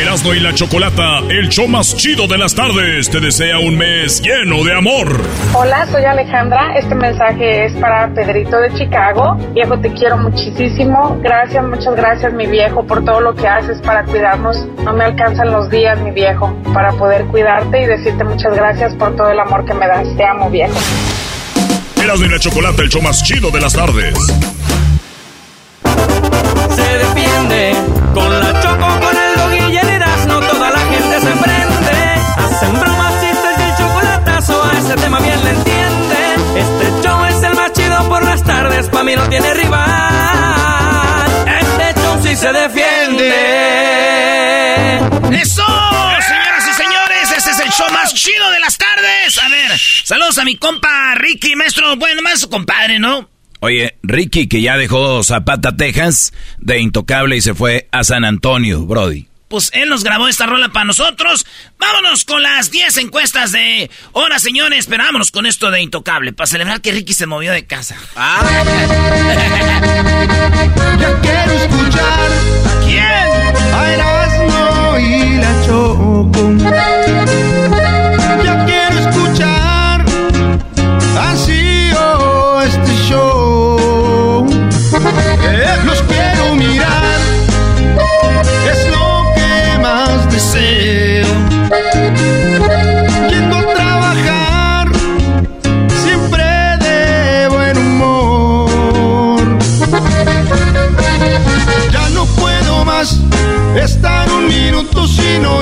Erasmo y la Chocolata, el show más chido de las tardes, te desea un mes lleno de amor. Hola, soy Alejandra. Este mensaje es para Pedrito de Chicago. Viejo, te quiero muchísimo. Gracias, muchas gracias, mi viejo, por todo lo que haces para cuidarnos. No me alcanzan los días, mi viejo, para poder cuidarte y decirte muchas gracias por todo el amor que me das. Te amo, viejo. Erasmo y la Chocolata, el show más chido de las tardes. Se defiende con la choco, Hacen bromas, chistes y el chocolatazo, a ese tema bien le entienden. Este show es el más chido por las tardes, pa' mí no tiene rival. Este show sí se defiende. ¡Eso! Señoras y señores, este es el show más chido de las tardes. A ver, saludos a mi compa Ricky, maestro. Bueno, más su compadre, ¿no? Oye, Ricky, que ya dejó Zapata, Texas, de Intocable y se fue a San Antonio, Brody. Pues él nos grabó esta rola para nosotros. Vámonos con las 10 encuestas de hora, señores. Pero vámonos con esto de Intocable, para celebrar que Ricky se movió de casa. Ah. Ya quiero escuchar ¿A quién? a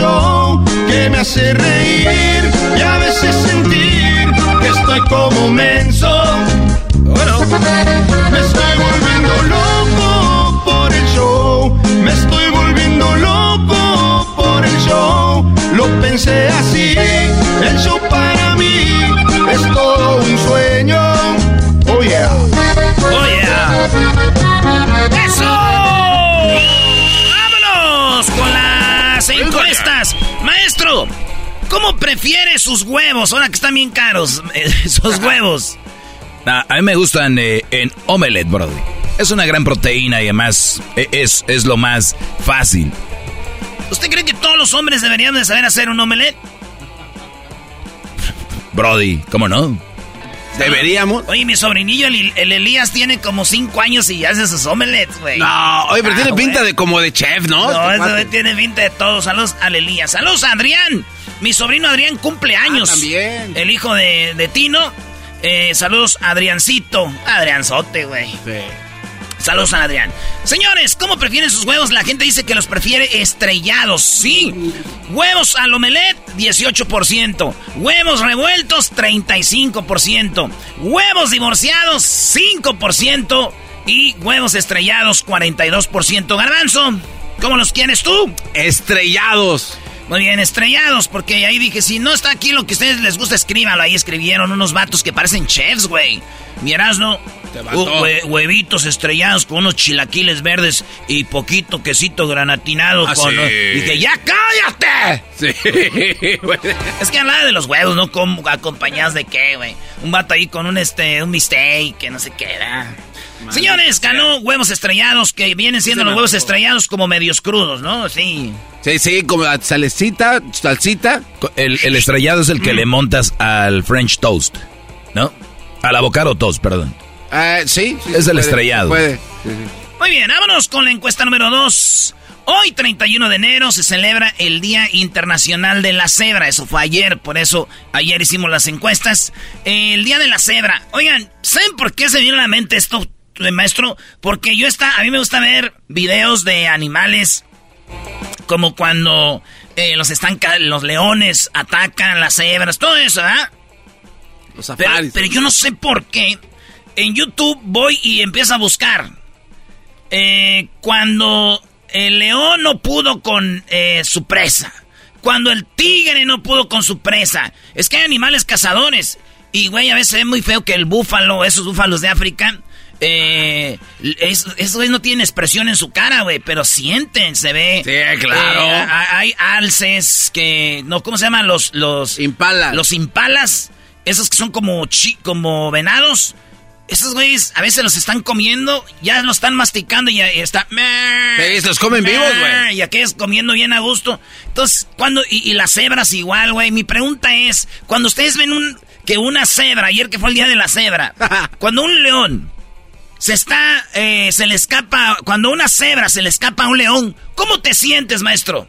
que me hace reír y a veces sentir que estoy como menso. Bueno, me estoy volviendo loco por el show, me estoy volviendo loco por el show. Lo pensé prefiere sus huevos? Ahora que están bien caros, eh, esos huevos. Ah, a mí me gustan eh, en omelette, Brody. Es una gran proteína y además eh, es, es lo más fácil. ¿Usted cree que todos los hombres deberían de saber hacer un omelette? Brody, ¿cómo no? Deberíamos. Oye, mi sobrinillo, el, el Elías, tiene como 5 años y hace sus omelettes, güey. No, oye, pero Ah, tiene pinta de como de chef, ¿no? No, Este tiene pinta de todo. Saludos al Elías. Saludos a Adrián. Mi sobrino Adrián cumple años. Ah, también. El hijo de, de Tino. Eh, saludos Adriancito. Adrianzote, güey. Saludos a Adrián. Señores, ¿cómo prefieren sus huevos? La gente dice que los prefiere estrellados. Sí. Huevos al omelette, 18%. Huevos revueltos, 35%. Huevos divorciados, 5%. Y huevos estrellados, 42%. Garbanzo, ¿cómo los quieres tú? Estrellados. Muy bien, estrellados, porque ahí dije, si no está aquí lo que a ustedes les gusta, escríbanlo. Ahí escribieron unos vatos que parecen chefs, güey. Mi Erasmo Uh, hue- huevitos estrellados con unos chilaquiles verdes y poquito quesito granatinado. Ah, con, sí. Dije, ¡ya cállate! Sí. Es que hablaba de los huevos, ¿no? ¿Cómo, ¿Acompañados de qué, güey? Un vato ahí con un, este, un mistake, que no sé qué Señores, ganó huevos estrellados, que vienen siendo los huevos estrellados como medios crudos, ¿no? Sí. Sí, sí, como salecita, salsita. El, el estrellado es el que le montas al French toast, ¿no? Al avocado toast, perdón. Ah, sí, sí, Es el puede, estrellado. puede. Sí, sí. Muy bien, vámonos con la encuesta número 2. Hoy, 31 de enero, se celebra el Día Internacional de la Cebra. Eso fue ayer, por eso ayer hicimos las encuestas. El Día de la Cebra. Oigan, ¿saben por qué se vino a la mente esto, maestro? Porque yo está, a mí me gusta ver videos de animales como cuando eh, los estanca, los leones atacan las cebras, todo eso, ¿verdad? Los Pero, pero yo no sé por qué. En YouTube voy y empiezo a buscar. Eh, cuando el león no pudo con eh, su presa. Cuando el tigre no pudo con su presa. Es que hay animales cazadores. Y, güey, a veces es muy feo que el búfalo, esos búfalos de África, eh, es- esos güeyes no tienen expresión en su cara, güey, pero sienten, se ve. Sí, claro. Eh, ha- hay alces que, no, ¿cómo se llaman? Los, los, Impalas. los impalas, esos que son como chi, como venados. Esos güeyes a veces los están comiendo, ya los están masticando y ya está. Sí, los comen vivos, güey. Y aquellos comiendo bien a gusto. Entonces, cuando. Y, y las cebras igual, güey. Mi pregunta es: cuando ustedes ven un. Que una cebra, ayer que fue el día de la cebra, cuando un león se está. eh, se le escapa. Cuando una cebra se le escapa a un león, ¿cómo te sientes, maestro?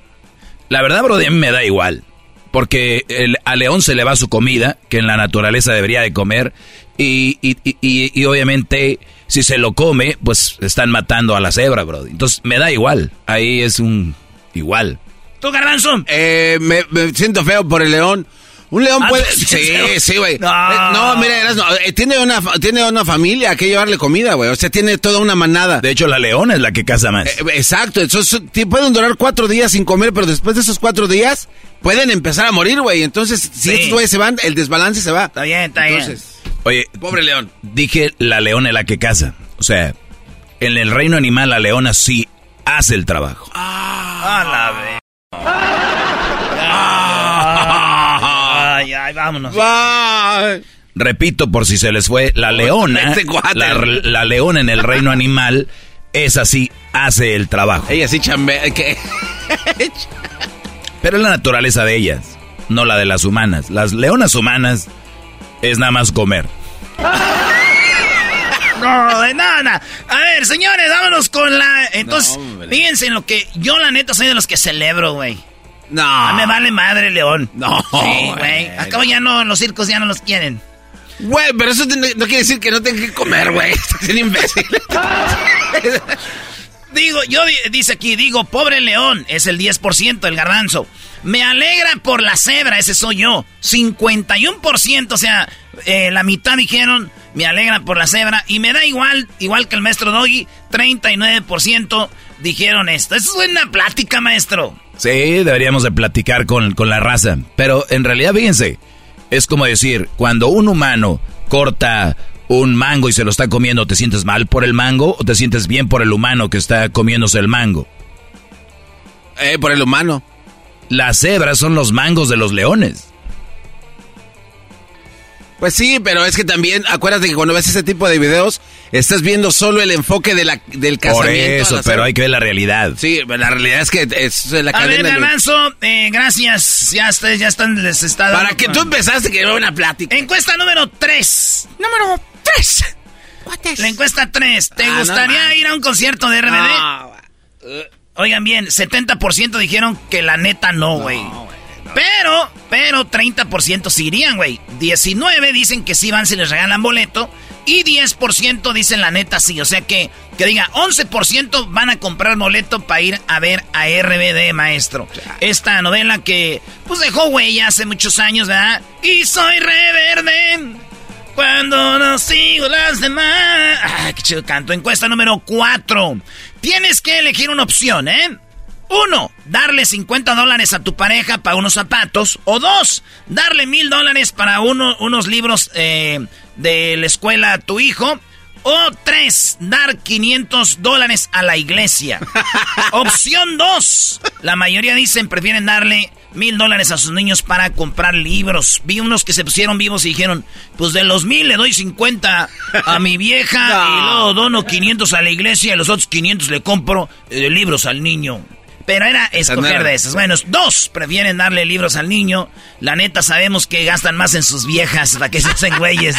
La verdad, bro, a mí me da igual. Porque el, al león se le va su comida, que en la naturaleza debería de comer. Y, y, y- y- y obviamente, si se lo come, pues están matando a la cebra, bro. Entonces, me da igual. Ahí es un igual. ¿Tú, Garbanzo? Eh, me, me siento feo por el león. Un león Ah, puede... ¿tú Sí, sí, güey. No. Eh, No, mira, eh, tiene, una, tiene una familia que llevarle comida, güey. O sea, tiene toda una manada. De hecho, la leona es la que caza más. Eh, exacto, entonces pueden durar cuatro días sin comer, pero después de esos cuatro días pueden empezar a morir, güey. Entonces, si Sí. estos güeyes se van, el desbalance se va. Está bien, está bien. Entonces, Oye, pobre león. dije la leona es la que caza. O sea, en el reino animal la leona sí hace el trabajo. A la ve- Ay, vámonos. Bye. Repito, por si se les fue, la leona, Este la, la leona en el reino animal, es así, hace el trabajo. Ella sí chambea. ¿qué? Pero es la naturaleza de ellas, no la de las humanas. Las leonas humanas es nada más comer. No, de nada. A ver, señores, vámonos con la. Entonces, No, fíjense en lo que. Yo, la neta, soy de los que celebro, güey. No. A mí me vale madre, León. No, Sí, güey. Acabo ya no, los circos ya no los quieren. Güey, pero eso no, no quiere decir que no tenga que comer, güey. Estás bien imbécil. Digo, yo di- dice aquí, digo, pobre león, es el 10%, el garbanzo. Me alegra por la cebra, ese soy yo. 51%, o sea, eh, la mitad dijeron, me alegra por la cebra. Y me da igual, igual que el maestro Doggy, 39% dijeron esto. Eso es buena plática, maestro. Sí, deberíamos de platicar con, con la raza. Pero en realidad, fíjense, es como decir, cuando un humano corta un mango y se lo está comiendo, ¿te sientes mal por el mango o te sientes bien por el humano que está comiéndose el mango? eh, por el humano. Las cebras son los mangos de los leones. Pues sí, pero es que también, acuérdate que cuando ves ese tipo de videos, estás viendo solo el enfoque de la, del Por casamiento. a eso, pero hay que ver la realidad. Sí, la realidad es que es la A ver, cadena. de- garbanzo, eh, gracias. Ya ustedes ya están, les está dando- Para que tú empezaste que era una plática. Encuesta número 3. Número 3. La encuesta 3. ¿Te Ah, no gustaría ir a un concierto de RBD? No, Oigan bien, 70% dijeron que la neta no, güey. Pero, pero 30% sí irían, güey. 19 dicen que sí van si les regalan boleto. Y 10% dicen la neta sí. O sea que, que diga, 11% van a comprar boleto para ir a ver a RBD, maestro. Esta novela que, pues dejó huella hace muchos años, ¿verdad? Y soy reverde. Cuando no sigo las demás. Ay, qué chido canto. Encuesta número 4. Tienes que elegir una opción, ¿eh? Uno, darle 50 dólares a tu pareja para unos zapatos. O dos, darle mil dólares para uno, unos libros eh, de la escuela a tu hijo. O tres, dar 500 dólares a la iglesia. Opción dos, la mayoría dicen prefieren darle mil dólares a sus niños para comprar libros. Vi unos que se pusieron vivos y dijeron, pues de los mil le doy 50 a mi vieja y luego dono 500 a la iglesia y los otros 500 le compro eh, libros al niño. Pero era escoger de esos. Bueno, dos prefieren darle libros al niño. La neta sabemos que gastan más en sus viejas para que se hacen güeyes.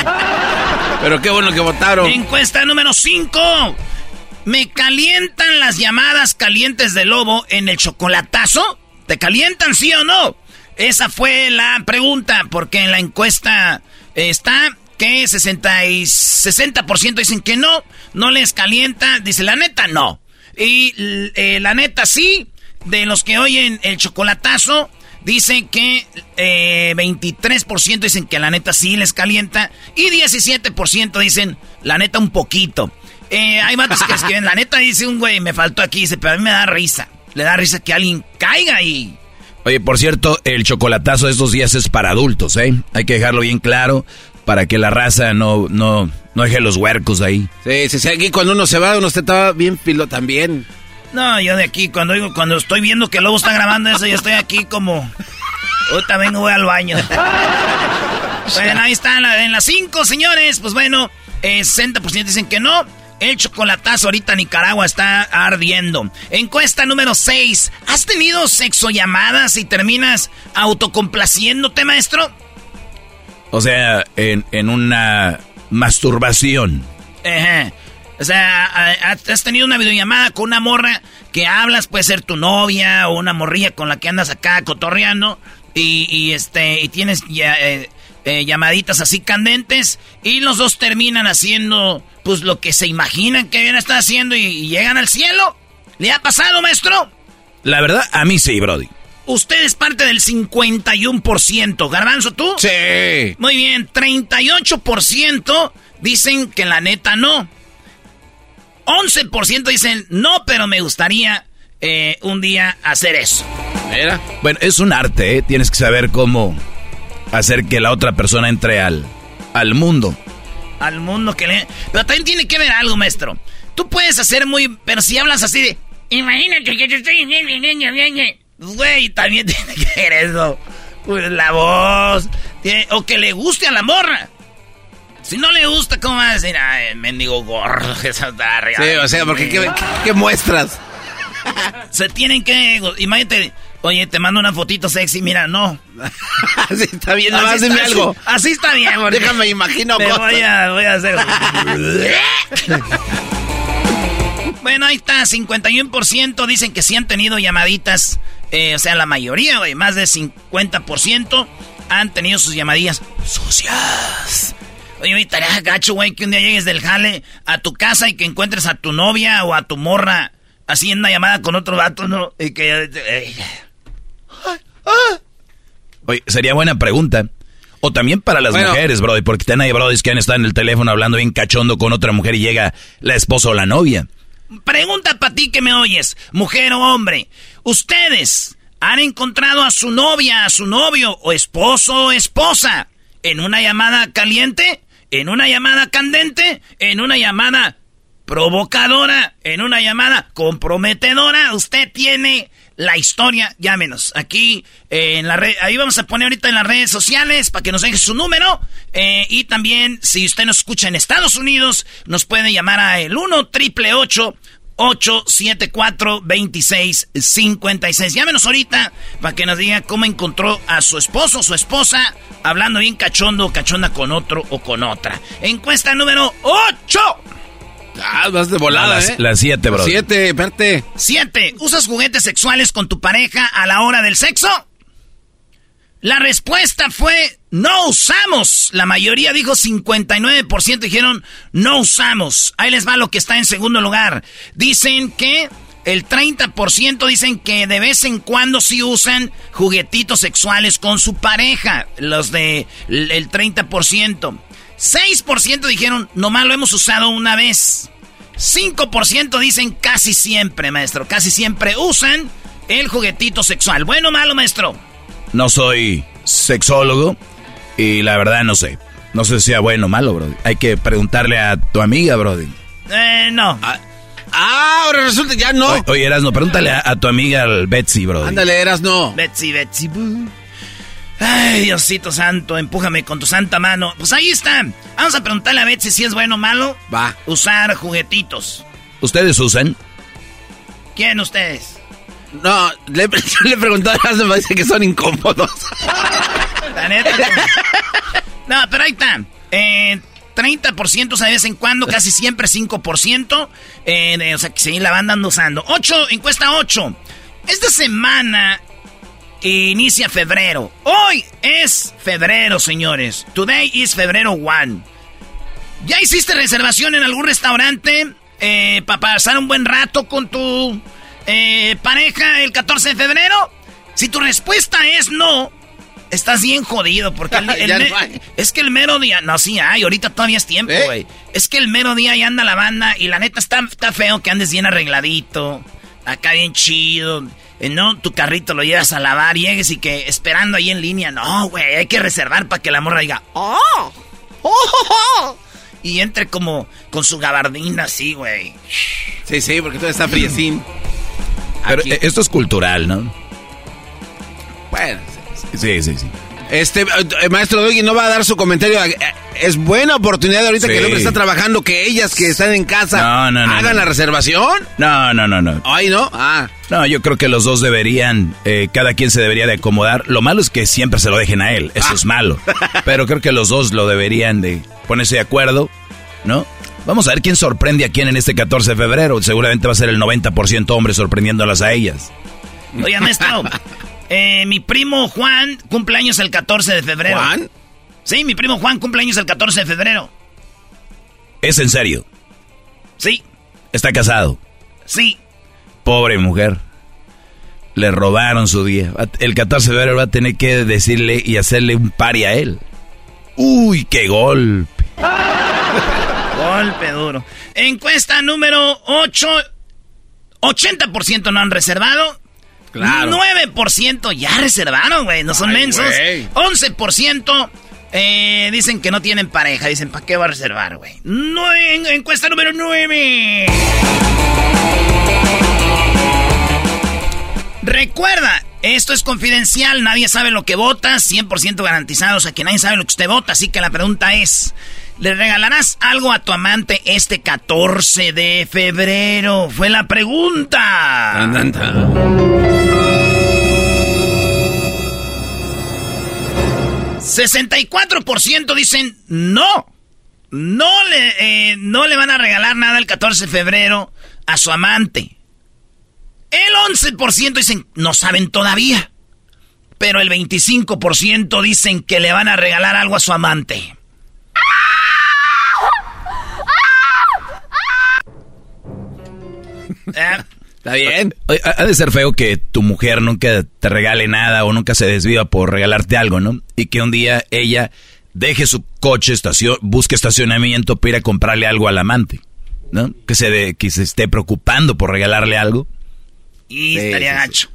Pero qué bueno que votaron. Encuesta número 5. ¿Me calientan las llamadas calientes de lobo en el chocolatazo? ¿Te calientan, sí o no? Esa fue la pregunta, porque en la encuesta está que 60, y 60% dicen que no, no les calienta. Dice, la neta, no. Y eh, la neta, sí. De los que oyen el chocolatazo, dicen que 23% eh, dicen que la neta sí les calienta. Y 17% dicen, la neta, un poquito. Eh, hay matos que escriben, la neta, dice un güey, me faltó aquí, dice, pero a mí me da risa. Le da risa que alguien caiga ahí. Oye, por cierto, el chocolatazo de estos días es para adultos, ¿eh? Hay que dejarlo bien claro para que la raza no, no, no deje los huercos ahí. Sí, sí, sí, aquí cuando uno se va, uno estaba bien filo también. No, yo de aquí, cuando digo, cuando estoy viendo que el lobo está grabando eso, yo estoy aquí como. Ahorita vengo, voy al baño. bueno, ahí está, en las 5, señores. Pues bueno, 60% eh, dicen que no. El chocolatazo ahorita Nicaragua está ardiendo. Encuesta número 6. ¿Has tenido sexo llamadas y terminas autocomplaciéndote, maestro? O sea, en, en una masturbación. Ajá. O sea, has tenido una videollamada con una morra que hablas, puede ser tu novia o una morrilla con la que andas acá cotorreando y, este y tienes ya, eh, eh, llamaditas así candentes y los dos terminan haciendo pues lo que se imaginan que bien está haciendo y, llegan al cielo. ¿Le ha pasado, maestro? La verdad, a mí sí, Brody. Usted es parte del 51%. ¿Garbanzo, tú? Sí. Muy bien, 38% dicen que la neta no. 11% dicen no, pero me gustaría eh, un día hacer eso. Mira. Bueno, es un arte, ¿eh? Tienes que saber cómo hacer que la otra persona entre al, al mundo al mundo que le... Pero también tiene que ver algo, maestro. Tú puedes hacer muy... Pero si hablas así de... Imagínate que yo estoy... Güey, también tiene que ver eso. Pues la voz. O que le guste a la morra. Si no le gusta, ¿cómo va a decir? Ay, mendigo gordo, esa está Sí, o sea, porque ¿qué, qué muestras? Se tienen que... Imagínate... Oye, te mando una fotito sexy, mira, no. así está bien, nomás dime algo. Así está bien, Déjame imagino cosas. Voy a, voy a hacer. bueno, ahí está, 51% dicen que sí han tenido llamaditas. Eh, o sea, la mayoría, güey, más de 50% han tenido sus llamadillas sucias. Oye, ahorita gacho, güey, que un día llegues del jale a tu casa y que encuentres a tu novia o a tu morra así en una llamada con otro vato, ¿no? Y que... Eh, Oye, sería buena pregunta. O también para las mujeres, Brody, porque están ahí Brody que han estado en el teléfono hablando bien cachondo con otra mujer y llega la esposa o la novia. Pregunta para ti que me oyes, mujer o hombre. ¿Ustedes han encontrado a su novia, a su novio o esposo o esposa en una llamada caliente, en una llamada candente, en una llamada provocadora, en una llamada comprometedora? Usted tiene la historia, llámenos. Aquí eh, en la red, ahí vamos a poner ahorita en las redes sociales para que nos deje su número. Eh, y también, si usted nos escucha en Estados Unidos, nos puede llamar a el 1 triple 874 2656 Llámenos ahorita para que nos diga cómo encontró a su esposo o su esposa hablando bien cachondo o cachonda con otro o con otra. Encuesta número 8. Ah, vas de volada, ¿eh? La siete, bro. Siete, espérate. Siete. ¿Usas juguetes sexuales con tu pareja a la hora del sexo? La respuesta fue no usamos. La mayoría dijo 59% dijeron no usamos. Ahí les va lo que está en segundo lugar. Dicen que el 30% dicen que de vez en cuando sí usan juguetitos sexuales con su pareja. Los de el 30%. 6% dijeron, nomás lo hemos usado una vez. 5% dicen casi siempre, maestro. Casi siempre usan el juguetito sexual. ¿Bueno malo, maestro? No soy sexólogo y la verdad no sé. No sé si sea bueno o malo, Brody. Hay que preguntarle a tu amiga, Brody. Eh, no. Ah, ah ahora resulta ya no. Oye, oye Erasno, pregúntale a, tu amiga Betsy, Brody. Ándale, Erasno. Betsy, Betsy. Ay, Diosito santo, empújame con tu santa mano. Pues ahí está. Vamos a preguntarle a Betsy si es bueno o malo. Va. Usar juguetitos. ¿Ustedes usan? ¿Quién ustedes? No, le, le pregunté a Erasno, me dice que son incómodos. La neta. No, pero ahí está. Eh, 30% de vez en cuando, casi siempre 5%. Eh, o sea, que sí, la van dando usando. 8, encuesta 8. Esta semana inicia febrero. Hoy es febrero, señores. Today is febrero 1. ¿Ya hiciste reservación en algún restaurante eh, para pasar un buen rato con tu eh, pareja el 14 de febrero? Si tu respuesta es no, Estás bien jodido porque es que el mero día, no, sí hay, ahorita todavía es tiempo, ¿Eh? güey. Es que el mero día ya anda la banda y la neta está, está feo que andes bien arregladito, acá bien chido. Eh, no, tu carrito lo llevas a lavar, llegues y que esperando ahí en línea. No, güey, hay que reservar para que la morra diga, ¡Oh! ¡Oh! Y entre como con su gabardina así, güey. Sí, sí, porque todo está friecín. Pero esto es cultural, ¿no? Bueno, Sí, sí, sí. Este, eh, maestro Doggy no va a dar su comentario. Eh, es buena oportunidad ahorita que el hombre está trabajando que ellas que están en casa hagan la reservación. No, no, no, no. Ay, no. Ah. No, yo creo que los dos deberían, eh, cada quien se debería de acomodar. Lo malo es que siempre se lo dejen a él. Eso es malo. Pero creo que los dos lo deberían de ponerse de acuerdo, ¿no? Vamos a ver quién sorprende a quién en este 14 de febrero. Seguramente va a ser el 90% hombre sorprendiéndolas a ellas. Oye, maestro, Eh, mi primo Juan cumple años el 14 de febrero. ¿Juan? Sí, mi primo Juan cumple años el 14 de febrero. ¿Es en serio? Sí. ¿Está casado? Sí. Pobre mujer. Le robaron su día. El 14 de febrero va a tener que decirle y hacerle un pari a él. Uy, qué golpe. golpe duro. Encuesta número 8. 80% no han reservado. Claro. 9% ya reservaron, güey. No son mensos. 11% eh, dicen que no tienen pareja. Dicen, ¿para qué va a reservar, güey? No, en, encuesta número 9. Recuerda, esto es confidencial, nadie sabe lo que vota, 100% garantizado, o sea que nadie sabe lo que usted vota, así que la pregunta es, ¿le regalarás algo a tu amante este 14 de febrero? Fue la pregunta. 64% dicen no. No le, eh, no le van a regalar nada el 14 de febrero a su amante. El 11% dicen no saben todavía. Pero el 25% dicen que le van a regalar algo a su amante. Está bien. Ha de ser feo que tu mujer nunca te regale nada o nunca se desviva por regalarte algo, ¿no? Y que un día ella deje su coche, estación, busque estacionamiento para ir a comprarle algo al amante, ¿no? Que se, de, que se esté preocupando por regalarle algo. Y estaría gacho.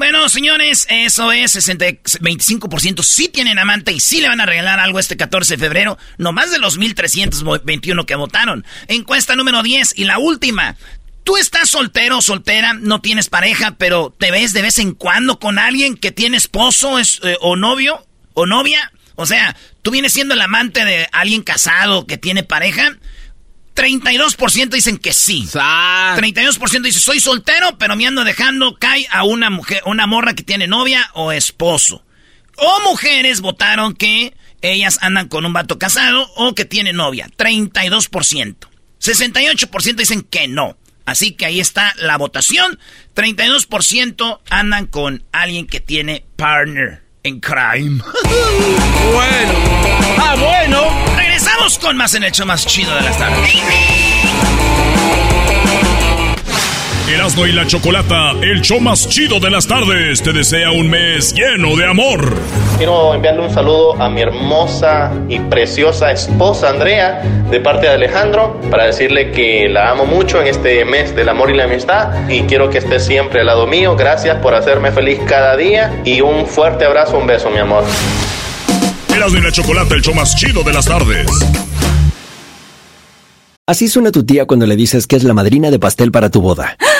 Bueno, señores, eso es 60, 25% sí tienen amante y sí le van a regalar algo este 14 de febrero, no más de los 1.321 que votaron. Encuesta número 10 y la última. Tú estás soltero o soltera, no tienes pareja, pero te ves de vez en cuando con alguien que tiene esposo es, eh, o novio o novia. O sea, tú vienes siendo el amante de alguien casado que tiene pareja. 32% dicen que sí. 32% dicen soy soltero, pero me ando dejando cae a una mujer, una morra que tiene novia o esposo. O mujeres votaron que ellas andan con un vato casado o que tiene novia. 32%. 68% dicen que no. Así que ahí está la votación. 32% andan con alguien que tiene partner en crime. bueno. Ah, bueno. Regresamos con más en el show más chido de las tardes. Erasmo y la Chocolata, el show más chido de las tardes, te desea un mes lleno de amor. Quiero enviarle un saludo a mi hermosa y preciosa esposa Andrea, de parte de Alejandro, para decirle que la amo mucho en este mes del amor y la amistad y quiero que esté siempre al lado mío. Gracias por hacerme feliz cada día y un fuerte abrazo, un beso, mi amor. Erasmo y la Chocolata, el show más chido de las tardes. Así suena tu tía cuando le dices que es la madrina de pastel para tu boda.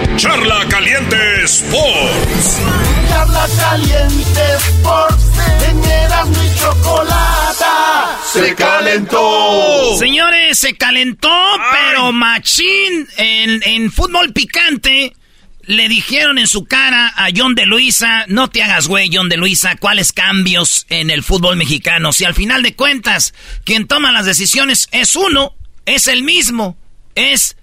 Charla Caliente Sports. Charla Caliente Sports. En Erasmo y Chocolata. Se calentó. Señores, se calentó, pero machín en, en fútbol picante. Le dijeron en su cara a John de Luisa, no te hagas güey, John de Luisa, cuáles cambios en el fútbol mexicano. Si al final de cuentas, quien toma las decisiones es uno, es el mismo, es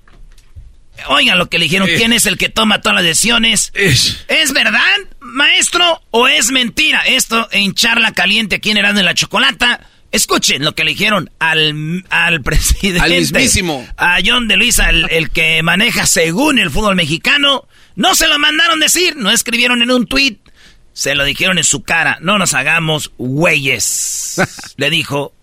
Oigan lo que le dijeron, ¿quién es el que toma todas las decisiones? ¿Es verdad, maestro, o es mentira? Esto en charla caliente aquí en Erasmo de la Chocolata. Escuchen lo que le dijeron al, al presidente. Al mismísimo. A John de Luisa, el, el, que maneja según el fútbol mexicano. No se lo mandaron decir, no escribieron en un tuit. Se lo dijeron en su cara. No nos hagamos güeyes. le dijo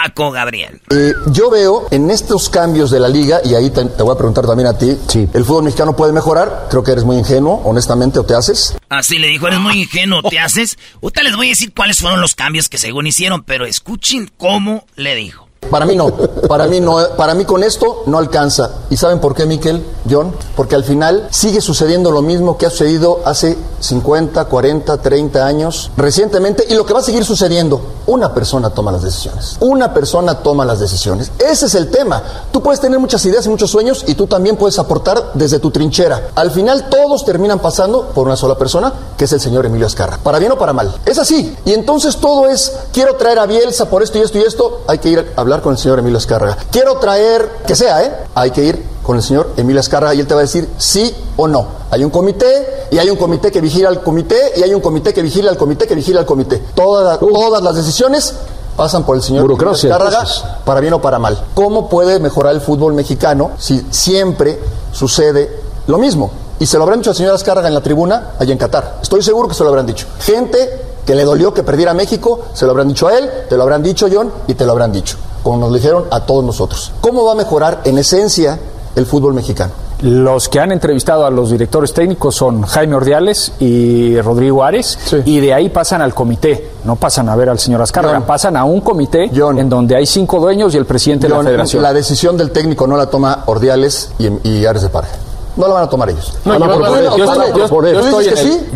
Paco Gabriel. Eh, yo veo en estos cambios de la liga, y ahí te, te voy a preguntar también a ti, ¿el fútbol mexicano puede mejorar? Creo que eres muy ingenuo, honestamente, o te haces. Así le dijo, eres muy ingenuo, ¿te haces? Ahorita les voy a decir cuáles fueron los cambios que según hicieron, pero escuchen cómo le dijo. Para mí no, para mí no, para mí con esto no alcanza. ¿Y saben por qué, Miquel, John? Porque al final sigue sucediendo lo mismo que ha sucedido hace 50, 40, 30 años, recientemente, y lo que va a seguir sucediendo. Una persona toma las decisiones. Una persona toma las decisiones. Ese es el tema. Tú puedes tener muchas ideas y muchos sueños y tú también puedes aportar desde tu trinchera. Al final todos terminan pasando por una sola persona, que es el señor Emilio Azcarra. Para bien o para mal. Es así. Y entonces todo es, quiero traer a Bielsa por esto y esto y esto, hay que ir a hablar con el señor Emilio Azcárraga. Quiero traer, que sea, ¿eh? Hay que ir con el señor Emilio Azcárraga y él te va a decir sí o no. Hay un comité y hay un comité que vigila al comité y hay un comité que vigila al comité que vigila al comité. Toda, todas las decisiones pasan por el señor Azcárraga para bien o para mal. ¿Cómo puede mejorar el fútbol mexicano si siempre sucede lo mismo? Y se lo habrán dicho al señor Azcárraga en la tribuna allá en Qatar. Estoy seguro que se lo habrán dicho. Gente que le dolió que perdiera México, se lo habrán dicho a él, te lo habrán dicho John y te lo habrán dicho, como nos lo dijeron a todos nosotros. ¿Cómo va a mejorar en esencia el fútbol mexicano? Los que han entrevistado a los directores técnicos son Jaime Ordiales y Rodrigo Ares, sí. y de ahí pasan al comité, no pasan a ver al señor Azcárraga, pasan a un comité John, en donde hay cinco dueños y el presidente John, de la federación. La decisión del técnico no la toma Ordiales y, y Ares de Parga no la van a tomar ellos. No, no, no,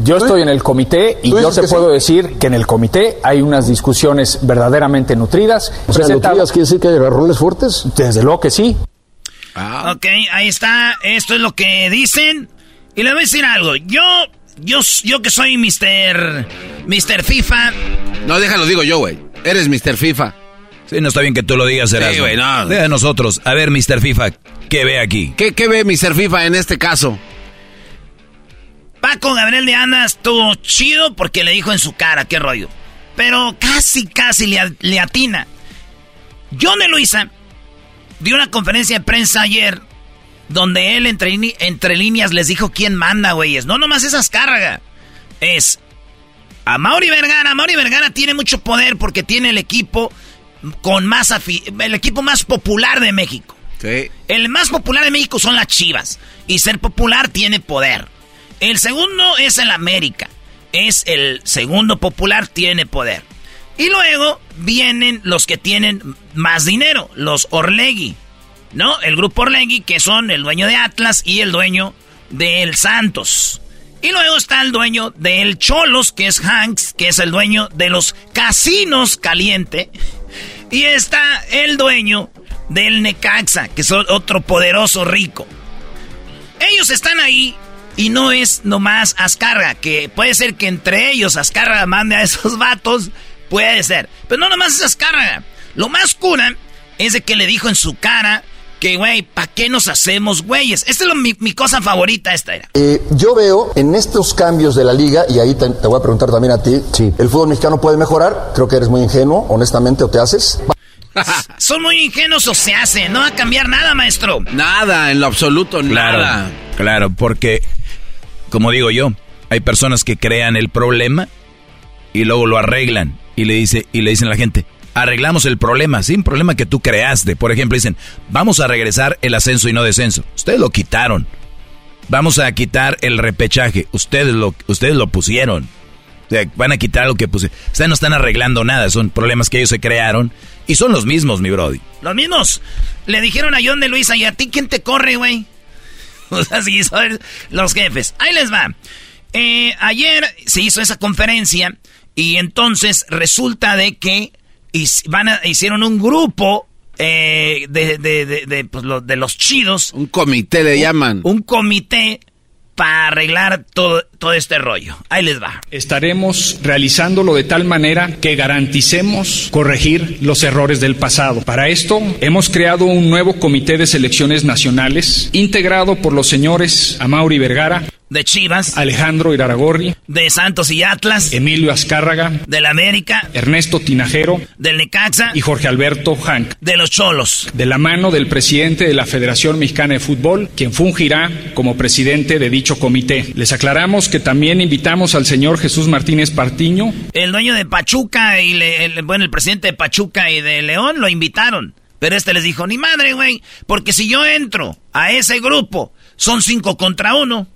yo, estoy, en el, comité y yo te puedo sí? decir que en el comité hay unas discusiones verdaderamente nutridas. O sea, nutridas quiere decir que hay agarrones fuertes. Desde luego que sí. Ah. Ok, ahí está. Esto es lo que dicen. Y les voy a decir algo. Yo, yo, yo que soy Mr. Mr. FIFA. No, déjalo, digo yo, güey. Eres Mr. FIFA. Sí, no está bien que tú lo digas, Erasmo. Sí, güey, no. De nosotros. A ver, Mr. FIFA, ¿qué ve aquí? ¿Qué, ¿Qué, ve Mr. FIFA en este caso? Paco Gabriel de Anda estuvo chido porque le dijo en su cara, qué rollo. Pero casi, casi le, le atina. John de Luisa dio una conferencia de prensa ayer donde él entre, entre líneas les dijo quién manda, güeyes. No nomás esas cargas. Es a Mauri Vergara. Mauri Vergara tiene mucho poder porque tiene el equipo con más el equipo más popular de México. El más popular de México son las Chivas. Y ser popular tiene poder. El segundo es el América. Es el segundo popular, tiene poder. Y luego vienen los que tienen más dinero, los Orlegui. ¿No? El grupo Orlegui, que son el dueño de Atlas y el dueño del Santos. Y luego está el dueño del Cholos, que es Hanks, que es el dueño de los casinos caliente. Y está el dueño del Necaxa, que es otro poderoso rico. Ellos están ahí y no es nomás Azcarga, que puede ser que entre ellos Azcarga mande a esos vatos, puede ser. Pero no nomás es Azcarga. Lo más cura es de que le dijo en su cara que, güey, ¿para qué nos hacemos güeyes? Esta es mi, cosa favorita, esta era. Eh, yo veo en estos cambios de la liga, y ahí te, voy a preguntar también a ti, sí. ¿el fútbol mexicano puede mejorar? Creo que eres muy ingenuo, honestamente, o te haces. Son muy ingenuos o se hace, no va a cambiar nada, maestro. Nada, en lo absoluto, claro, nada. Claro, porque, como digo yo, hay personas que crean el problema y luego lo arreglan y le, dice, y le dicen a la gente, arreglamos el problema, sin problema que tú creaste. Por ejemplo, dicen, vamos a regresar el ascenso y no descenso. Ustedes lo quitaron. Vamos a quitar el repechaje. Ustedes lo, ustedes lo pusieron. van a quitar lo que pusieron. Ustedes no están arreglando nada. Son problemas que ellos se crearon. Y son los mismos, mi brody. Los mismos. Le dijeron a John de Luisa, ¿y a ti quién te corre, güey? O sea, sí, son los jefes. Ahí les va. Eh, ayer se hizo esa conferencia y entonces resulta de que y van a, hicieron un grupo eh, de, de, de, pues, de, los chidos. Un comité le llaman. Un comité para arreglar todo, todo este rollo. Ahí les va. Estaremos realizándolo de tal manera que garanticemos corregir los errores del pasado. Para esto, hemos creado un nuevo comité de selecciones nacionales integrado por los señores Amauri Vergara, de Chivas, Alejandro Iraragorri, de Santos y Atlas, Emilio Azcárraga, del América, Ernesto Tinajero, del Necaxa y Jorge Alberto Hank, de los Cholos, de la mano del presidente de la Federación Mexicana de Fútbol, quien fungirá como presidente de dicho comité. Les aclaramos que también invitamos al señor Jesús Martínez Partiño, el dueño de Pachuca y el, bueno, el presidente de Pachuca y de León lo invitaron. Pero este les dijo, ni madre, güey, porque si yo entro a ese grupo, son cinco contra uno.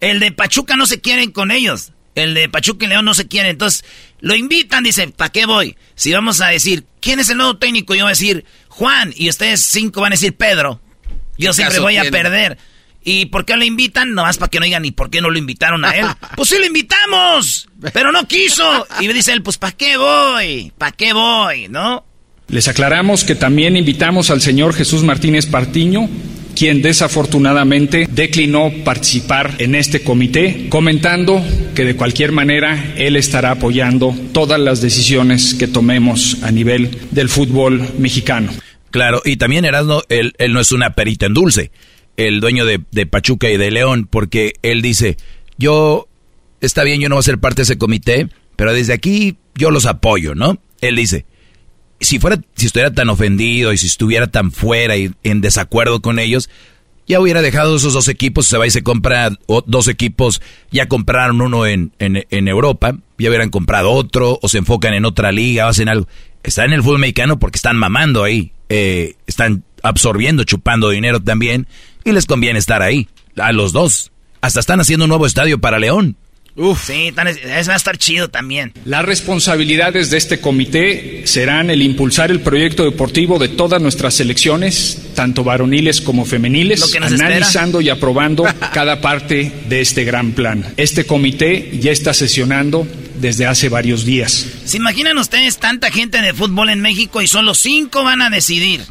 El de Pachuca no se quieren con ellos. El de Pachuca y León no se quieren. Entonces, lo invitan, dicen, ¿para qué voy? Si vamos a decir, ¿quién es el nuevo técnico? Yo voy a decir, Juan. Y ustedes cinco van a decir, Pedro. Yo siempre voy a perder. ¿Y por qué lo invitan? Nomás para que no digan, ni por qué no lo invitaron a él? pues sí lo invitamos, pero no quiso. Y dice él, pues ¿para qué voy? ¿Para qué voy? ¿No? Les aclaramos que también invitamos al señor Jesús Martínez Partiño, quien desafortunadamente declinó participar en este comité, comentando que de cualquier manera él estará apoyando todas las decisiones que tomemos a nivel del fútbol mexicano. Claro, y también Erasmo, él, él no es una perita en dulce, el dueño de, de Pachuca y de León, porque él dice, yo, está bien, yo no voy a ser parte de ese comité, pero desde aquí yo los apoyo, ¿no? Él dice, si fuera, si estuviera tan ofendido y si estuviera tan fuera y en desacuerdo con ellos, ya hubiera dejado esos dos equipos, se va y se compra dos equipos, ya compraron uno en, en, Europa, ya hubieran comprado otro, o se enfocan en otra liga, o hacen algo. Están en el fútbol mexicano porque están mamando ahí, eh, están absorbiendo, chupando dinero también, y les conviene estar ahí, a los dos. Hasta están haciendo un nuevo estadio para León. Uf. Sí, eso va a estar chido también. Las responsabilidades de este comité serán el impulsar el proyecto deportivo de todas nuestras selecciones, tanto varoniles como femeniles, analizando y aprobando cada parte de este gran plan. Este comité ya está sesionando desde hace varios días. ¿Se imaginan ustedes tanta gente de fútbol en México y solo cinco van a decidir?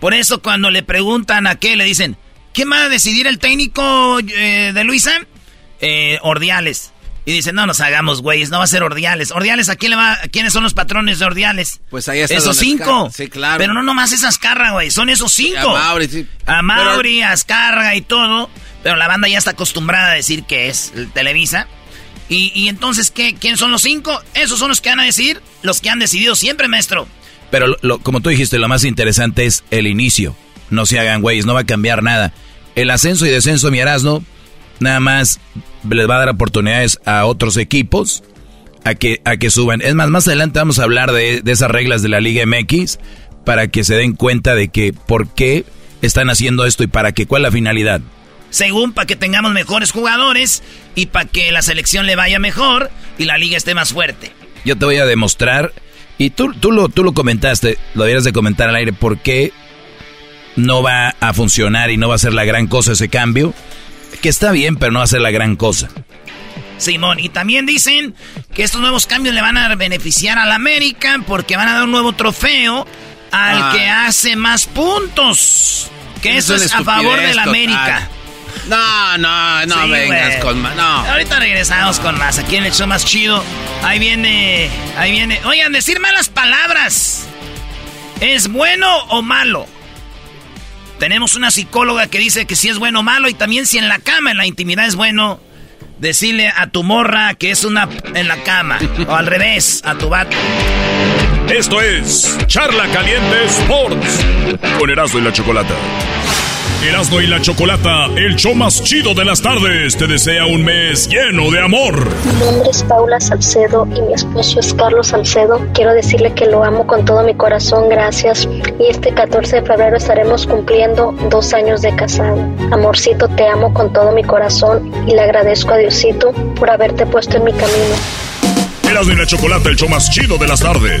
Por eso cuando le preguntan a qué, le dicen, ¿quién va a decidir el técnico eh, de Luisa? Eh, Ordiales. Y dice, no nos hagamos güeyes, no va a ser Ordiales. Ordiales, ¿a quién le va? ¿Quiénes son los patrones de Ordiales? Pues ahí está. Esos cinco. Sí, claro. Pero no nomás esas Azcarra, güey, son esos cinco. a Mauri, sí. A Mauri, Azcarra y todo. Pero la banda ya está acostumbrada a decir que es Televisa. Y, y entonces, ¿qué? ¿quiénes son los cinco? Esos son los que van a decir, los que han decidido siempre, maestro. Pero lo, como tú dijiste, lo más interesante es el inicio. No se hagan güeyes, no va a cambiar nada. El ascenso y descenso, mi Erasno, nada más les va a dar oportunidades a otros equipos a que, a que suban. Es más, más adelante vamos a hablar de, de esas reglas de la Liga MX para que se den cuenta de que por qué están haciendo esto y para qué, cuál es la finalidad. Según para que tengamos mejores jugadores y para que la selección le vaya mejor y la liga esté más fuerte. Yo te voy a demostrar, y tú, tú, lo, tú lo comentaste, lo deberías de comentar al aire, por qué no va a funcionar y no va a ser la gran cosa ese cambio. Que está bien, pero no va a ser la gran cosa. Simón, y también dicen que estos nuevos cambios le van a beneficiar a la América porque van a dar un nuevo trofeo al ah. que hace más puntos. Que eso, es a favor de la América. No, no, no vengas con más. No. Ahorita regresamos con más. Aquí en el show más chido. Ahí viene. Ahí viene. Oigan, decir malas palabras. ¿Es bueno o malo? Tenemos una psicóloga que dice que si es bueno o malo y también si en la cama, en la intimidad es bueno decirle a tu morra que es una en la cama. o al revés, a tu vato. Esto es Charla Caliente Sports. Con Erasmo y la Chocolata. Erasmo y la Chocolata, el show más chido de las tardes, te desea un mes lleno de amor. Mi nombre es Paula Salcedo y mi esposo es Carlos Salcedo. Quiero decirle que lo amo con todo mi corazón, gracias. Y este 14 de febrero estaremos cumpliendo dos años de casado. Amorcito, te amo con todo mi corazón y le agradezco a Diosito por haberte puesto en mi camino. Erasmo y la Chocolata, el show más chido de las tardes.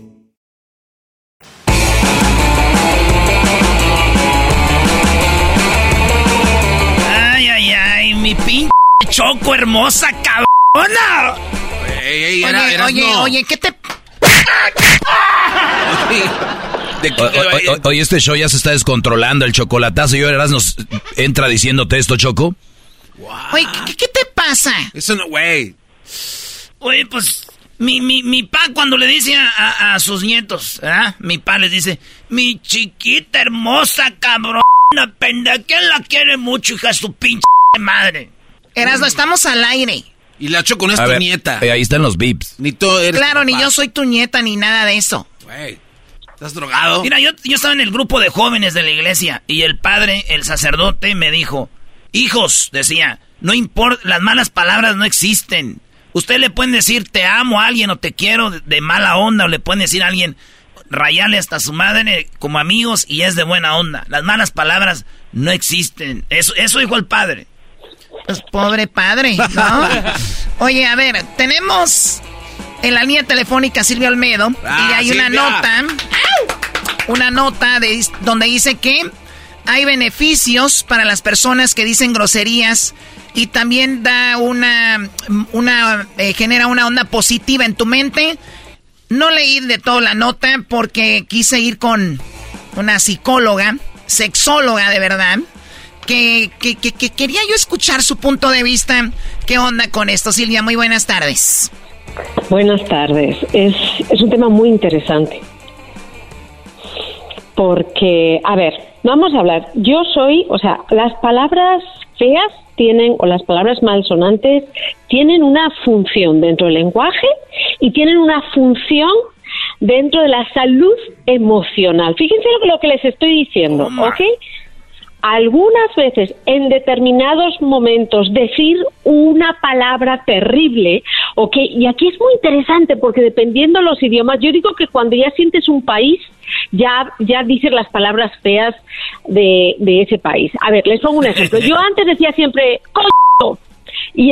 Choco hermosa, cabrona. oye, oye, oye, ¿qué te... Oye, este show ya se está descontrolando, el chocolatazo. Y ahora nos entra diciéndote esto, Choco. Oye, ¿qué, te pasa? Eso no, güey. Oye, pues, mi, mi, mi pa cuando le dice a, sus nietos, ¿ah? Mi pa les dice, mi chiquita hermosa, cabrona, pendeja, ¿quién la quiere mucho, hija de su pinche madre? Erasmo, estamos al aire. Y la Choco no es tu nieta. Eh, ahí están los bips. Ni tú eres Claro, ni yo soy tu nieta, ni nada de eso. Güey, ¿estás drogado? Mira, yo, yo estaba en el grupo de jóvenes de la iglesia y el padre, el sacerdote, me dijo, hijos, decía, no importa, las malas palabras no existen. Usted le pueden decir te amo a alguien o te quiero de, mala onda o le pueden decir a alguien rayarle hasta su madre como amigos y es de buena onda. Las malas palabras no existen. Eso, eso dijo el padre. Pues pobre padre, ¿no? Oye, a ver, tenemos en la línea telefónica Silvia Almedo y ah, hay una nota, una nota de, donde dice que hay beneficios para las personas que dicen groserías y también da una, una eh, genera una onda positiva en tu mente. No leí de toda la nota porque quise ir con una psicóloga, sexóloga de verdad que, quería yo escuchar su punto de vista. ¿Qué onda con esto, Silvia? Muy buenas tardes. Buenas tardes. Es, es un tema muy interesante. Porque, a ver, vamos a hablar. Yo soy, o sea, las palabras feas tienen, o las palabras malsonantes, tienen una función dentro del lenguaje y tienen una función dentro de la salud emocional. Fíjense lo que les estoy diciendo, ¿ok? Algunas veces en determinados momentos decir una palabra terrible, ¿ok? Y aquí es muy interesante porque dependiendo los idiomas, yo digo que cuando ya sientes un país, ya, ya dices las palabras feas de, de ese país. A ver, les pongo un ejemplo. Yo antes decía siempre, coño, y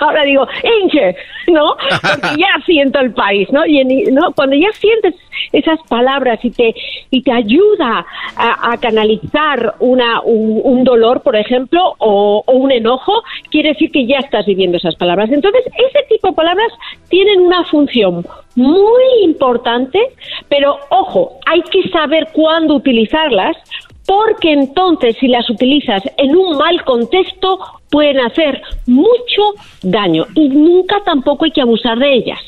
ahora digo, Inge, ¿no? Porque ya siento el país, ¿no? Y ¿no? cuando ya sientes esas palabras y te, y te ayuda a, canalizar una, un, dolor, por ejemplo, o, o un enojo, quiere decir que ya estás viviendo esas palabras. Entonces, ese tipo de palabras tienen una función muy importante, pero ojo, hay que saber cuándo utilizarlas porque entonces si las utilizas en un mal contexto pueden hacer mucho daño y nunca tampoco hay que abusar de ellas.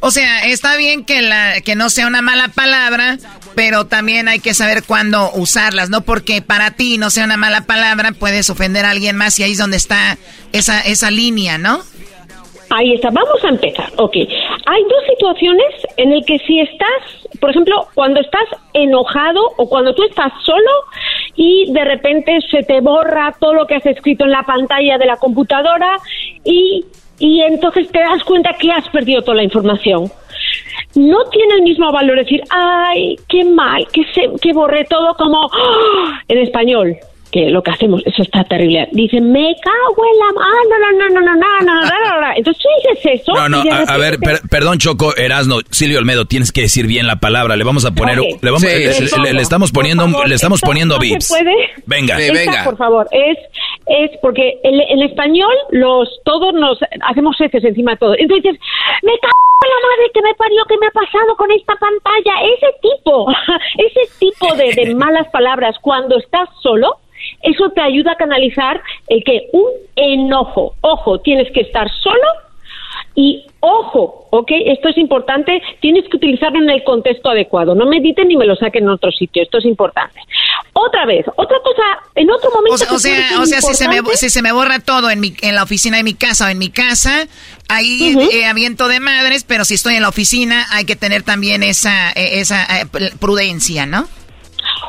O sea, está bien que la que no sea una mala palabra, pero también hay que saber cuándo usarlas, no porque para ti no sea una mala palabra puedes ofender a alguien más y ahí es donde está esa esa línea, ¿no? Ahí está, vamos a empezar. Ok, hay dos situaciones en el que si estás, por ejemplo, cuando estás enojado o cuando tú estás solo y de repente se te borra todo lo que has escrito en la pantalla de la computadora y, y entonces te das cuenta que has perdido toda la información. No tiene el mismo valor decir, ay, qué mal, que, se, que borré todo como ¡ah! en español que lo que hacemos, eso está terrible. Dicen, me cago en la... Ah, no, no, no, no, no, no, no, Entonces tú dices eso. No, no, a, a, ver, per, perdón Choco, Erasno, Silvio Almedo, tienes que decir bien la palabra. Le vamos a poner... Okay. Le, vamos, sí, le, le, le, estamos poniendo, favor, le estamos poniendo venga. Sí, Esta, venga. por favor, es... Es porque en, en español los todos nos hacemos heces encima de todo. Entonces, me cago la madre que me parió, que me ha pasado con esta pantalla. Ese tipo, ese tipo de, de malas palabras cuando estás solo, eso te ayuda a canalizar el que un enojo, ojo, tienes que estar solo y ojo, ¿ok? Esto es importante, tienes que utilizarlo en el contexto adecuado. No mediten ni me lo saquen en otro sitio, esto es importante. Otra vez, otra cosa, en otro momento... O sea, o sea, si, se me, si se me borra todo en, mi, en la oficina de mi casa o en mi casa, ahí uh aviento de madres, pero si estoy en la oficina hay que tener también esa, e, esa eh, prudencia, ¿no?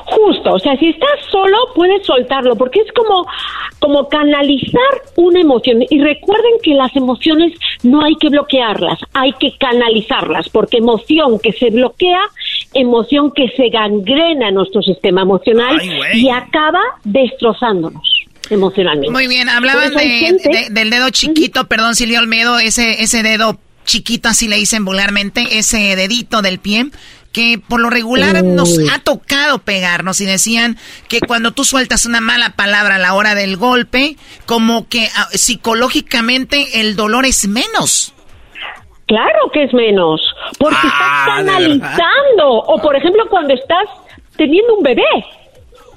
Justo, o sea, si estás solo puedes soltarlo porque es como como canalizar una emoción. Y recuerden que las emociones no hay que bloquearlas, hay que canalizarlas porque emoción que se bloquea, emoción que se gangrena nuestro sistema emocional y acaba destrozándonos emocionalmente. Muy bien, hablaban de, del dedo chiquito, perdón Silvio Olmedo, ese ese dedo chiquito así le dicen vulgarmente, ese dedito del pie que por lo regular nos ha tocado pegarnos y decían que cuando tú sueltas una mala palabra a la hora del golpe, como que ah, psicológicamente el dolor es menos. Claro que es menos, porque estás ah, canalizando. O por ejemplo cuando estás teniendo un bebé.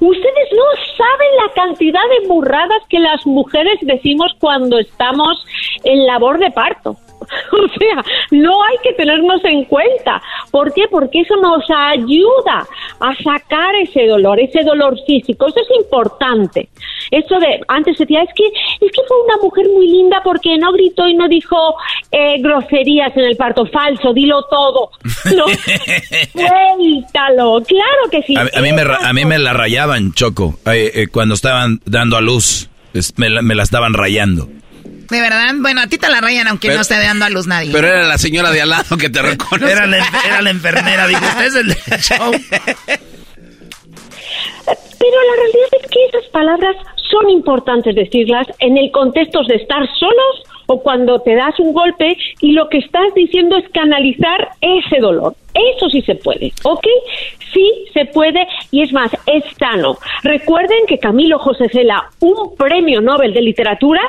Ustedes no saben la cantidad de burradas que las mujeres decimos cuando estamos en labor de parto. O sea, no hay que tenernos en cuenta. ¿Por qué? Porque eso nos ayuda a sacar ese dolor, ese dolor físico. Eso es importante. Eso de, antes se decía, es que, es que fue una mujer muy linda porque no gritó y no dijo eh, groserías en el parto. Falso, dilo todo. No, suéltalo. Claro que sí. A, mí, me, a mí me la rayaban, Choco, eh, eh, cuando estaban dando a luz. Me me la estaban rayando. ¿De verdad? Bueno, a ti te la rayan aunque no esté dando a luz nadie. Pero era la señora de al lado que te reconoce. Era la, era la enfermera, dijo, usted es el show. Pero la realidad es que esas palabras son importantes decirlas en el contexto de estar solos o cuando te das un golpe y lo que estás diciendo es canalizar ese dolor. Eso sí se puede, ¿ok? Sí se puede y es más, es sano. Recuerden que Camilo José Cela, un premio Nobel de literatura,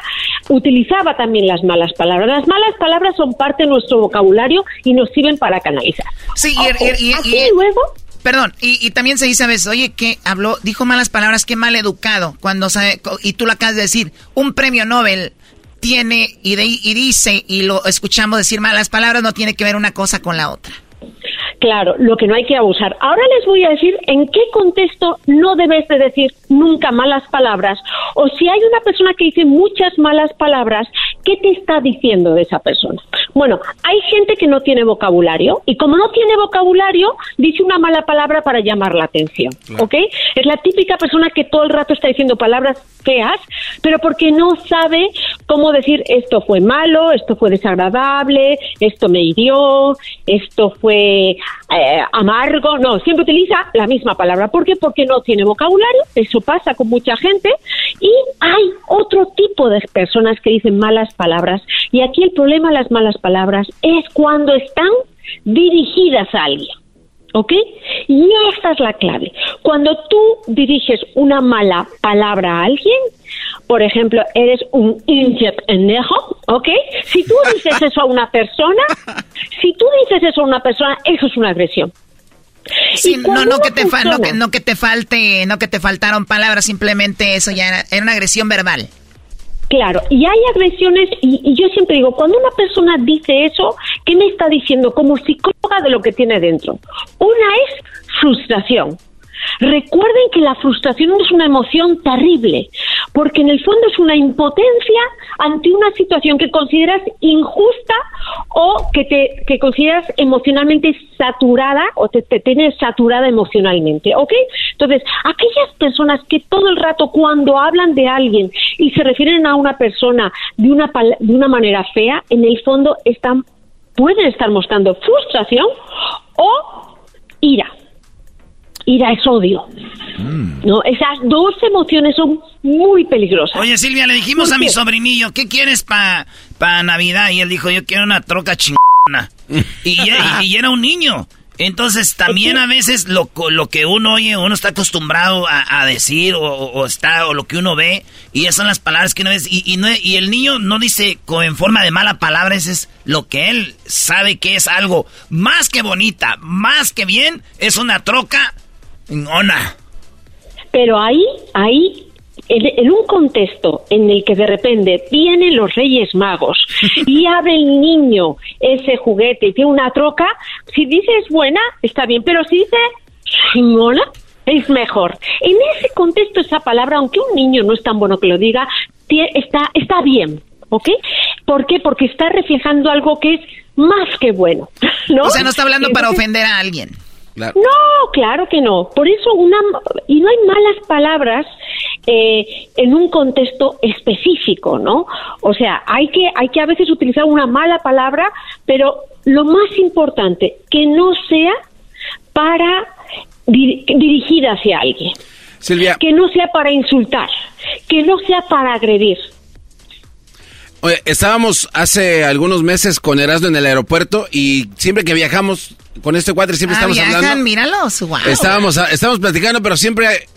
utilizaba también las malas palabras. Las malas palabras son parte de nuestro vocabulario y nos sirven para canalizar. Sí, y, luego Perdón, y, también se dice a veces, oye, que habló, dijo malas palabras, qué mal educado, cuando sabe, y tú lo acabas de decir, un premio Nobel tiene y, y dice, y lo escuchamos decir malas palabras, no tiene que ver una cosa con la otra. Claro, lo que no hay que abusar. Ahora les voy a decir en qué contexto no debes de decir nunca malas palabras o si hay una persona que dice muchas malas palabras, ¿qué te está diciendo de esa persona? Bueno, hay gente que no tiene vocabulario y como no tiene vocabulario, dice una mala palabra para llamar la atención, ¿ok? Es la típica persona que todo el rato está diciendo palabras feas, pero porque no sabe cómo decir esto fue malo, esto fue desagradable, esto me hirió, esto fue eh, amargo, no, siempre utiliza la misma palabra. ¿Por qué? Porque no tiene vocabulario, eso pasa con mucha gente y hay otro tipo de personas que dicen malas palabras y aquí el problema de las malas palabras es cuando están dirigidas a alguien. ¿Ok? Y esta es la clave. Cuando tú diriges una mala palabra a alguien, por ejemplo, eres un ingeniejo, ¿ok? Si tú dices eso a una persona, si tú dices eso a una persona, eso es una agresión. Sí, no, no que, te no, que, no que te falte, no que te faltaron palabras, simplemente eso ya era una agresión verbal. Claro, y hay agresiones, y, yo siempre digo, cuando una persona dice eso, ¿qué me está diciendo como psicóloga de lo que tiene dentro? Una es frustración. Recuerden que la frustración es una emoción terrible, porque en el fondo es una impotencia ante una situación que consideras injusta o que te que consideras emocionalmente saturada o te, te tienes saturada emocionalmente, ¿ok? Entonces, aquellas personas que todo el rato cuando hablan de alguien y se refieren a una persona de una, de una manera fea, en el fondo están pueden estar mostrando frustración o ira ira es odio. Mm. No, esas dos emociones son muy peligrosas. Oye, Silvia, le dijimos a mi sobrinillo, ¿qué quieres para pa Navidad? Y él dijo, yo quiero una troca chingona. y, y, era un niño. Entonces también a veces lo, lo que uno oye, uno está acostumbrado a, decir o, está o lo que uno ve y esas son las palabras que uno ve y, no, y el niño no dice en forma de mala palabra, es lo que él sabe que es algo más que bonita, más que bien, es una troca pero ahí, ahí, en, un contexto en el que de repente vienen los Reyes Magos y abre el niño ese juguete y tiene una troca, si dice es buena, está bien, pero si dice chingona, es mejor. En ese contexto esa palabra, aunque un niño no es tan bueno que lo diga, está, está bien. ¿ok? ¿Por qué? Porque está reflejando algo que es más que bueno, ¿no? O sea, no está hablando para ofender a alguien. No, claro que no. Por eso una y no hay malas palabras eh, en un contexto específico, ¿no? O sea, hay que hay que a veces utilizar una mala palabra, pero lo más importante que no sea para dirigida hacia alguien. Silvia. Que no sea para insultar, que no sea para agredir. Oye, estábamos hace algunos meses con Erasmo en el aeropuerto y siempre que viajamos con este cuadro siempre ah, estamos hablando. míralos, wow. Estábamos, estábamos platicando, pero siempre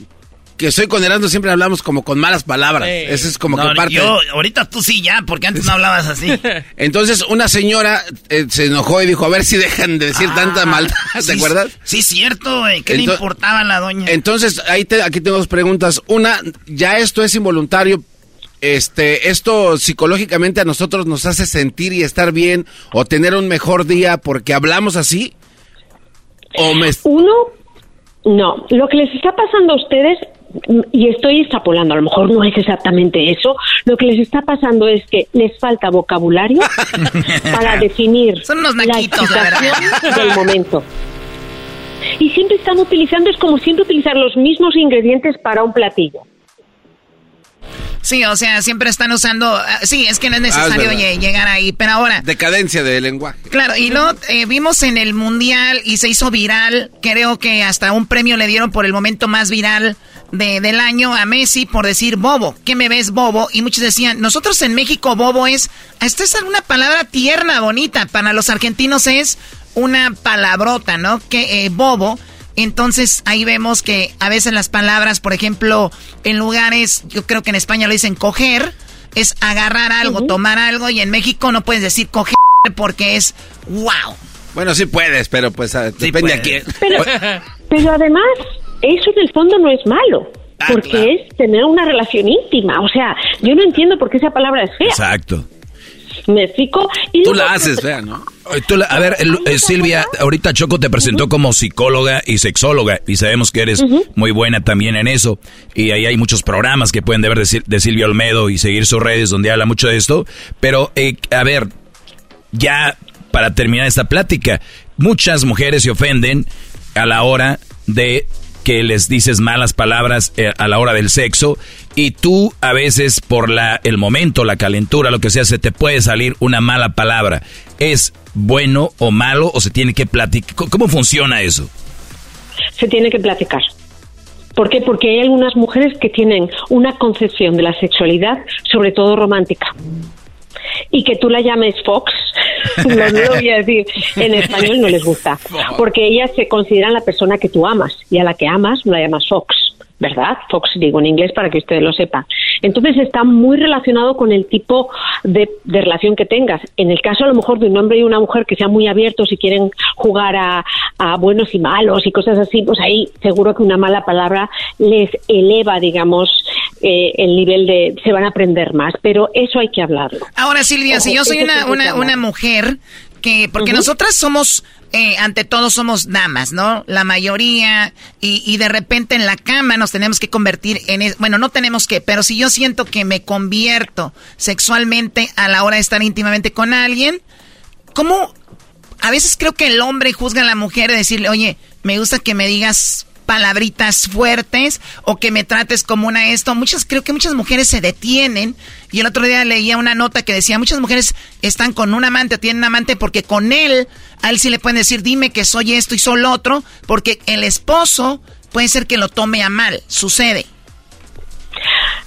que soy con Erasmo siempre hablamos como con malas palabras. Eso es como que parte. Yo, ahorita tú sí ya, porque antes no hablabas así. Entonces una señora eh, se enojó y dijo, a ver si dejan de decir tanta ah, maldad, ¿te acuerdas? Sí, cierto, ¿qué le importaba a la doña? Entonces, ahí te, aquí tengo dos preguntas. Una, ya esto es involuntario, este, esto psicológicamente a nosotros nos hace sentir y estar bien o tener un mejor día porque hablamos así. O me... Uno, no. Lo que les está pasando a ustedes, y estoy extrapolando, a lo mejor no es exactamente eso, lo que les está pasando es que les falta vocabulario para definir la situación del momento. Y siempre están utilizando, es como siempre utilizar los mismos ingredientes para un platillo. Sí, o sea, siempre están usando. Ah, sí, es que no es ah, necesario llegar ahí, pero ahora. Decadencia de lenguaje. Claro, y lo eh, vimos en el mundial y se hizo viral. Creo que hasta un premio le dieron por el momento más viral de, del año a Messi por decir bobo. ¿Qué me ves bobo? Y muchos decían, nosotros en México bobo es. Esta es una palabra tierna, bonita. Para los argentinos es una palabrota, ¿no? Que eh, bobo entonces ahí vemos que a veces las palabras, por ejemplo, en lugares, yo creo que en España lo dicen coger, es agarrar algo, tomar algo, y en México no puedes decir coger porque es wow. Bueno, sí puedes, pero pues ah, depende a quién. Pero, además, eso en el fondo no es malo. Ah, porque es tener una relación íntima. O sea, yo no entiendo por qué esa palabra es fea. Exacto. ¿Me explico? Tú la haces ¿no? a ver, eh, Silvia, ahorita Choco te presentó como psicóloga y sexóloga y sabemos que eres muy buena también en eso. Y ahí hay muchos programas que pueden ver de, de Silvia Olmedo y seguir sus redes donde habla mucho de esto. Pero, eh, a ver, ya para terminar esta plática, muchas mujeres se ofenden a la hora de que les dices malas palabras eh, a la hora del sexo y tú a veces por la el momento, la calentura, lo que sea, se te puede salir una mala palabra. ¿Es bueno o malo o se tiene que platicar? ¿Cómo funciona eso? Se tiene que platicar. ¿Por qué? Porque hay algunas mujeres que tienen una concepción de la sexualidad, sobre todo romántica. Y que tú la llames Fox, no, lo voy a decir, en español no les gusta. Porque ellas se consideran la persona que tú amas y a la que amas la llamas Fox. ¿verdad? Fox digo en inglés para que ustedes lo sepan. Entonces está muy relacionado con el tipo de, relación que tengas. En el caso a lo mejor de un hombre y una mujer que sean muy abiertos y quieren jugar a, buenos y malos y cosas así, pues ahí seguro que una mala palabra les eleva, digamos, eh, el nivel de... se van a aprender más, pero eso hay que hablarlo. Ahora Silvia, si yo soy una, una, una mujer que, porque nosotras somos eh, ante todo somos damas, ¿no? La mayoría, y, y, de repente en la cama nos tenemos que convertir en, bueno, no tenemos que, pero si yo siento que me convierto sexualmente a la hora de estar íntimamente con alguien, ¿cómo? A veces creo que el hombre juzga a la mujer de decirle, oye, me gusta que me digas palabritas fuertes o que me trates como una esto. Muchas, creo que muchas mujeres se detienen. Y el otro día leía una nota que decía, muchas mujeres están con un amante o tienen un amante porque con él, a él sí le pueden decir, dime que soy esto y soy lo otro, porque el esposo puede ser que lo tome a mal. Sucede.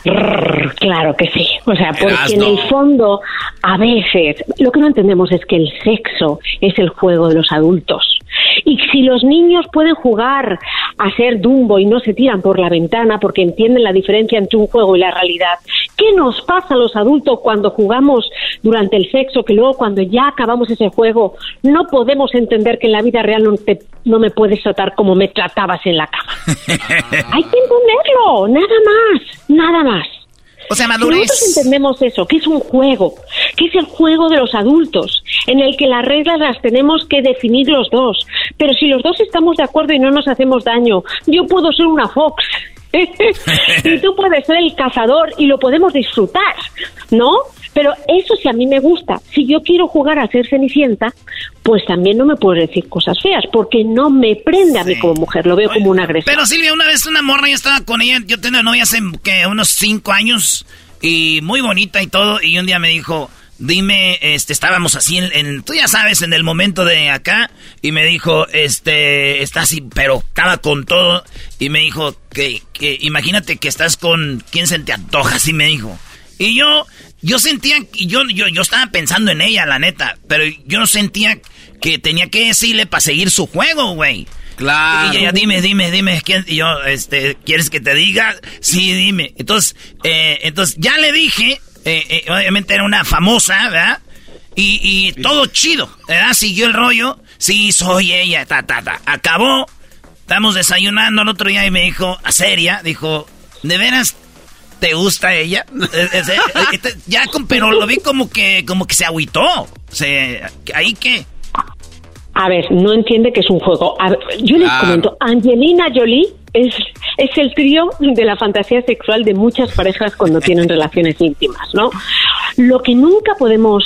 Claro que sí. O sea, porque en el fondo, a veces, lo que no entendemos es que el sexo es el juego de los adultos. Y si los niños pueden jugar a ser Dumbo y no se tiran por la ventana porque entienden la diferencia entre un juego y la realidad, ¿qué nos pasa a los adultos cuando jugamos durante el sexo que luego cuando ya acabamos ese juego no podemos entender que en la vida real no, no me puedes tratar como me tratabas en la cama? Hay que entenderlo, nada más, nada más. O sea, madurez. nosotros entendemos eso, que es un juego, que es el juego de los adultos, en el que las reglas las tenemos que definir los dos. Pero si los dos estamos de acuerdo y no nos hacemos daño, yo puedo ser una fox. y tú puedes ser el cazador y lo podemos disfrutar, ¿no? Pero eso sí a mí me gusta. Si yo quiero jugar a ser cenicienta, pues también no me puedo decir cosas feas, porque no me prende a mí como mujer, lo veo como una agresión. Pero Silvia, una vez una morra, yo estaba con ella, yo tenía novia hace que unos cinco años, y muy bonita y todo, y un día me dijo, dime, este, estábamos así en, tú ya sabes, en el momento de acá, y me dijo, este, está así, pero estaba con todo, y me dijo que, que imagínate que estás con, ¿quién se te antoja? Así me dijo. Y yo, yo sentía, yo, yo, yo estaba pensando en ella, la neta, pero yo sentía que tenía que decirle para seguir su juego, güey. Claro. Y ella, dime, dime, dime, ¿quién? Y yo, este, ¿quieres que te diga? Sí, dime. Entonces, eh, entonces ya le dije, eh, eh, obviamente era una famosa, ¿verdad? Y, y todo chido, ¿verdad? Siguió el rollo. Sí, soy ella, ta, ta, ta. Acabó. Estamos desayunando el otro día y me dijo, a seria, dijo, ¿de veras ¿Te gusta ella? Eh, este, ya, pero lo vi como que, como que se agüitó. Se, ¿Ahí qué? A ver, no entiende que es un juego. yo les comento, Angelina Jolie es, es el trío de la fantasía sexual de muchas parejas cuando tienen relaciones íntimas, ¿no? Lo que nunca podemos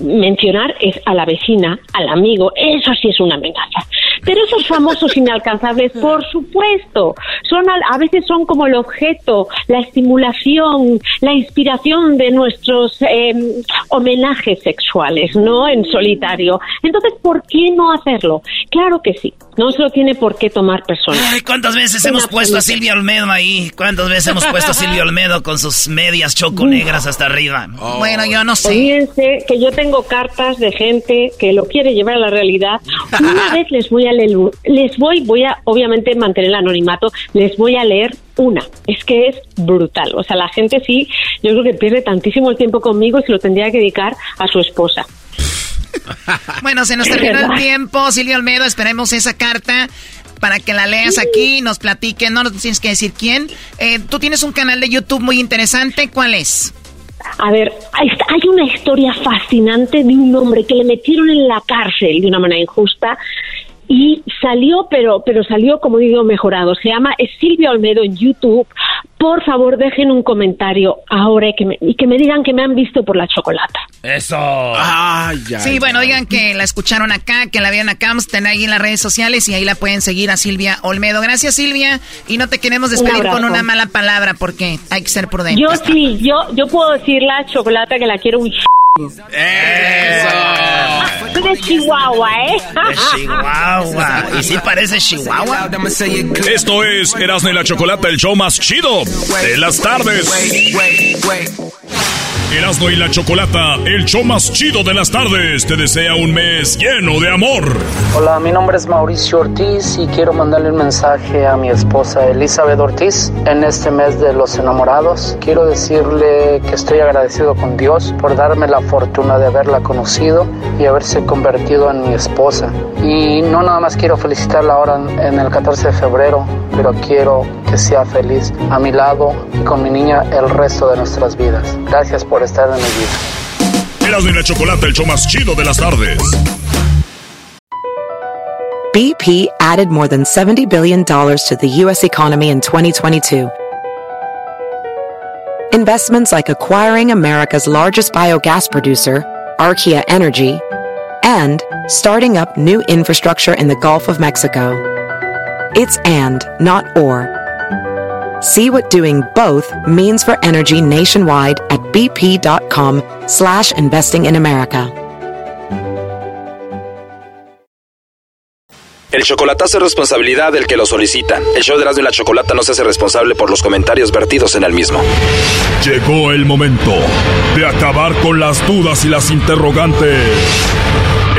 mencionar es a la vecina, al amigo, eso sí es una amenaza. Pero esos famosos inalcanzables, por supuesto, son a, veces son como el objeto, la estimulación, la inspiración de nuestros em, homenajes sexuales, ¿no? En solitario. Entonces, ¿por qué no hacerlo? Claro que sí. No se lo tiene por qué tomar personas. Ay, ¿cuántas veces hemos puesto a Silvia Olmedo ahí? ¿Cuántas veces hemos puesto a Silvia Olmedo con sus medias choco negras hasta arriba? Oh. Bueno, yo no sé. Fíjense que yo tengo cartas de gente que lo quiere llevar a la realidad. Una vez les voy a leer, les voy, voy a obviamente mantener el anonimato, les voy a leer una. Es que es brutal. O sea, la gente sí, yo creo que pierde tantísimo el tiempo conmigo y se lo tendría que dedicar a su esposa. bueno, se nos terminó el tiempo, Silvia Olmedo. Esperemos esa carta para que la leas aquí, nos platique. No nos tienes que decir quién. Eh, tú tienes un canal de YouTube muy interesante. ¿Cuál es? A ver, hay una historia fascinante de un hombre que le metieron en la cárcel de una manera injusta y salió, pero, pero salió, como digo, mejorado. Se llama Silvia Olmedo en YouTube. Por favor, dejen un comentario ahora y que me, y que me digan que me han visto por la chocolata. Eso. sí, bueno, digan que la escucharon acá, que la vieron acá, estén ahí en las redes sociales y ahí la pueden seguir a Silvia Olmedo. Gracias, Silvia. Y no te queremos despedir con una mala palabra porque hay que ser prudentes. Yo sí, yo, yo puedo decir la chocolata que la quiero un eso. de Chihuahua, ¿eh? De Chihuahua. ¿Y si parece Chihuahua? Esto es Erasmo y la Chocolata, el show más chido de las tardes. Erasmo y la Chocolata, el show más chido de las tardes, te desea un mes lleno de amor. Hola, mi nombre es Mauricio Ortiz y quiero mandarle un mensaje a mi esposa Elizabeth Ortiz en este mes de los enamorados. Quiero decirle que estoy agradecido con Dios por darme la fortuna de haberla conocido y haberse convertido en mi esposa. Y no nada más quiero felicitarla ahora en el 14 de febrero, pero quiero que sea feliz a mi lado y con mi niña el resto de nuestras vidas. Gracias por estar en mi vida. Eras de la chocolate, el show más chido de las tardes. BP added more than $70 billion to the U.S. economy in 2022. Investments like acquiring America's largest biogas producer, Archaea Energy, and starting up new infrastructure in the Gulf of Mexico. It's and, not or. See what doing both means for energy nationwide at bp.com slash investing in America. El chocolatazo es responsabilidad del que lo solicita. El show de y la Chocolata no se hace responsable por los comentarios vertidos en el mismo. Llegó el momento de acabar con las dudas y las interrogantes.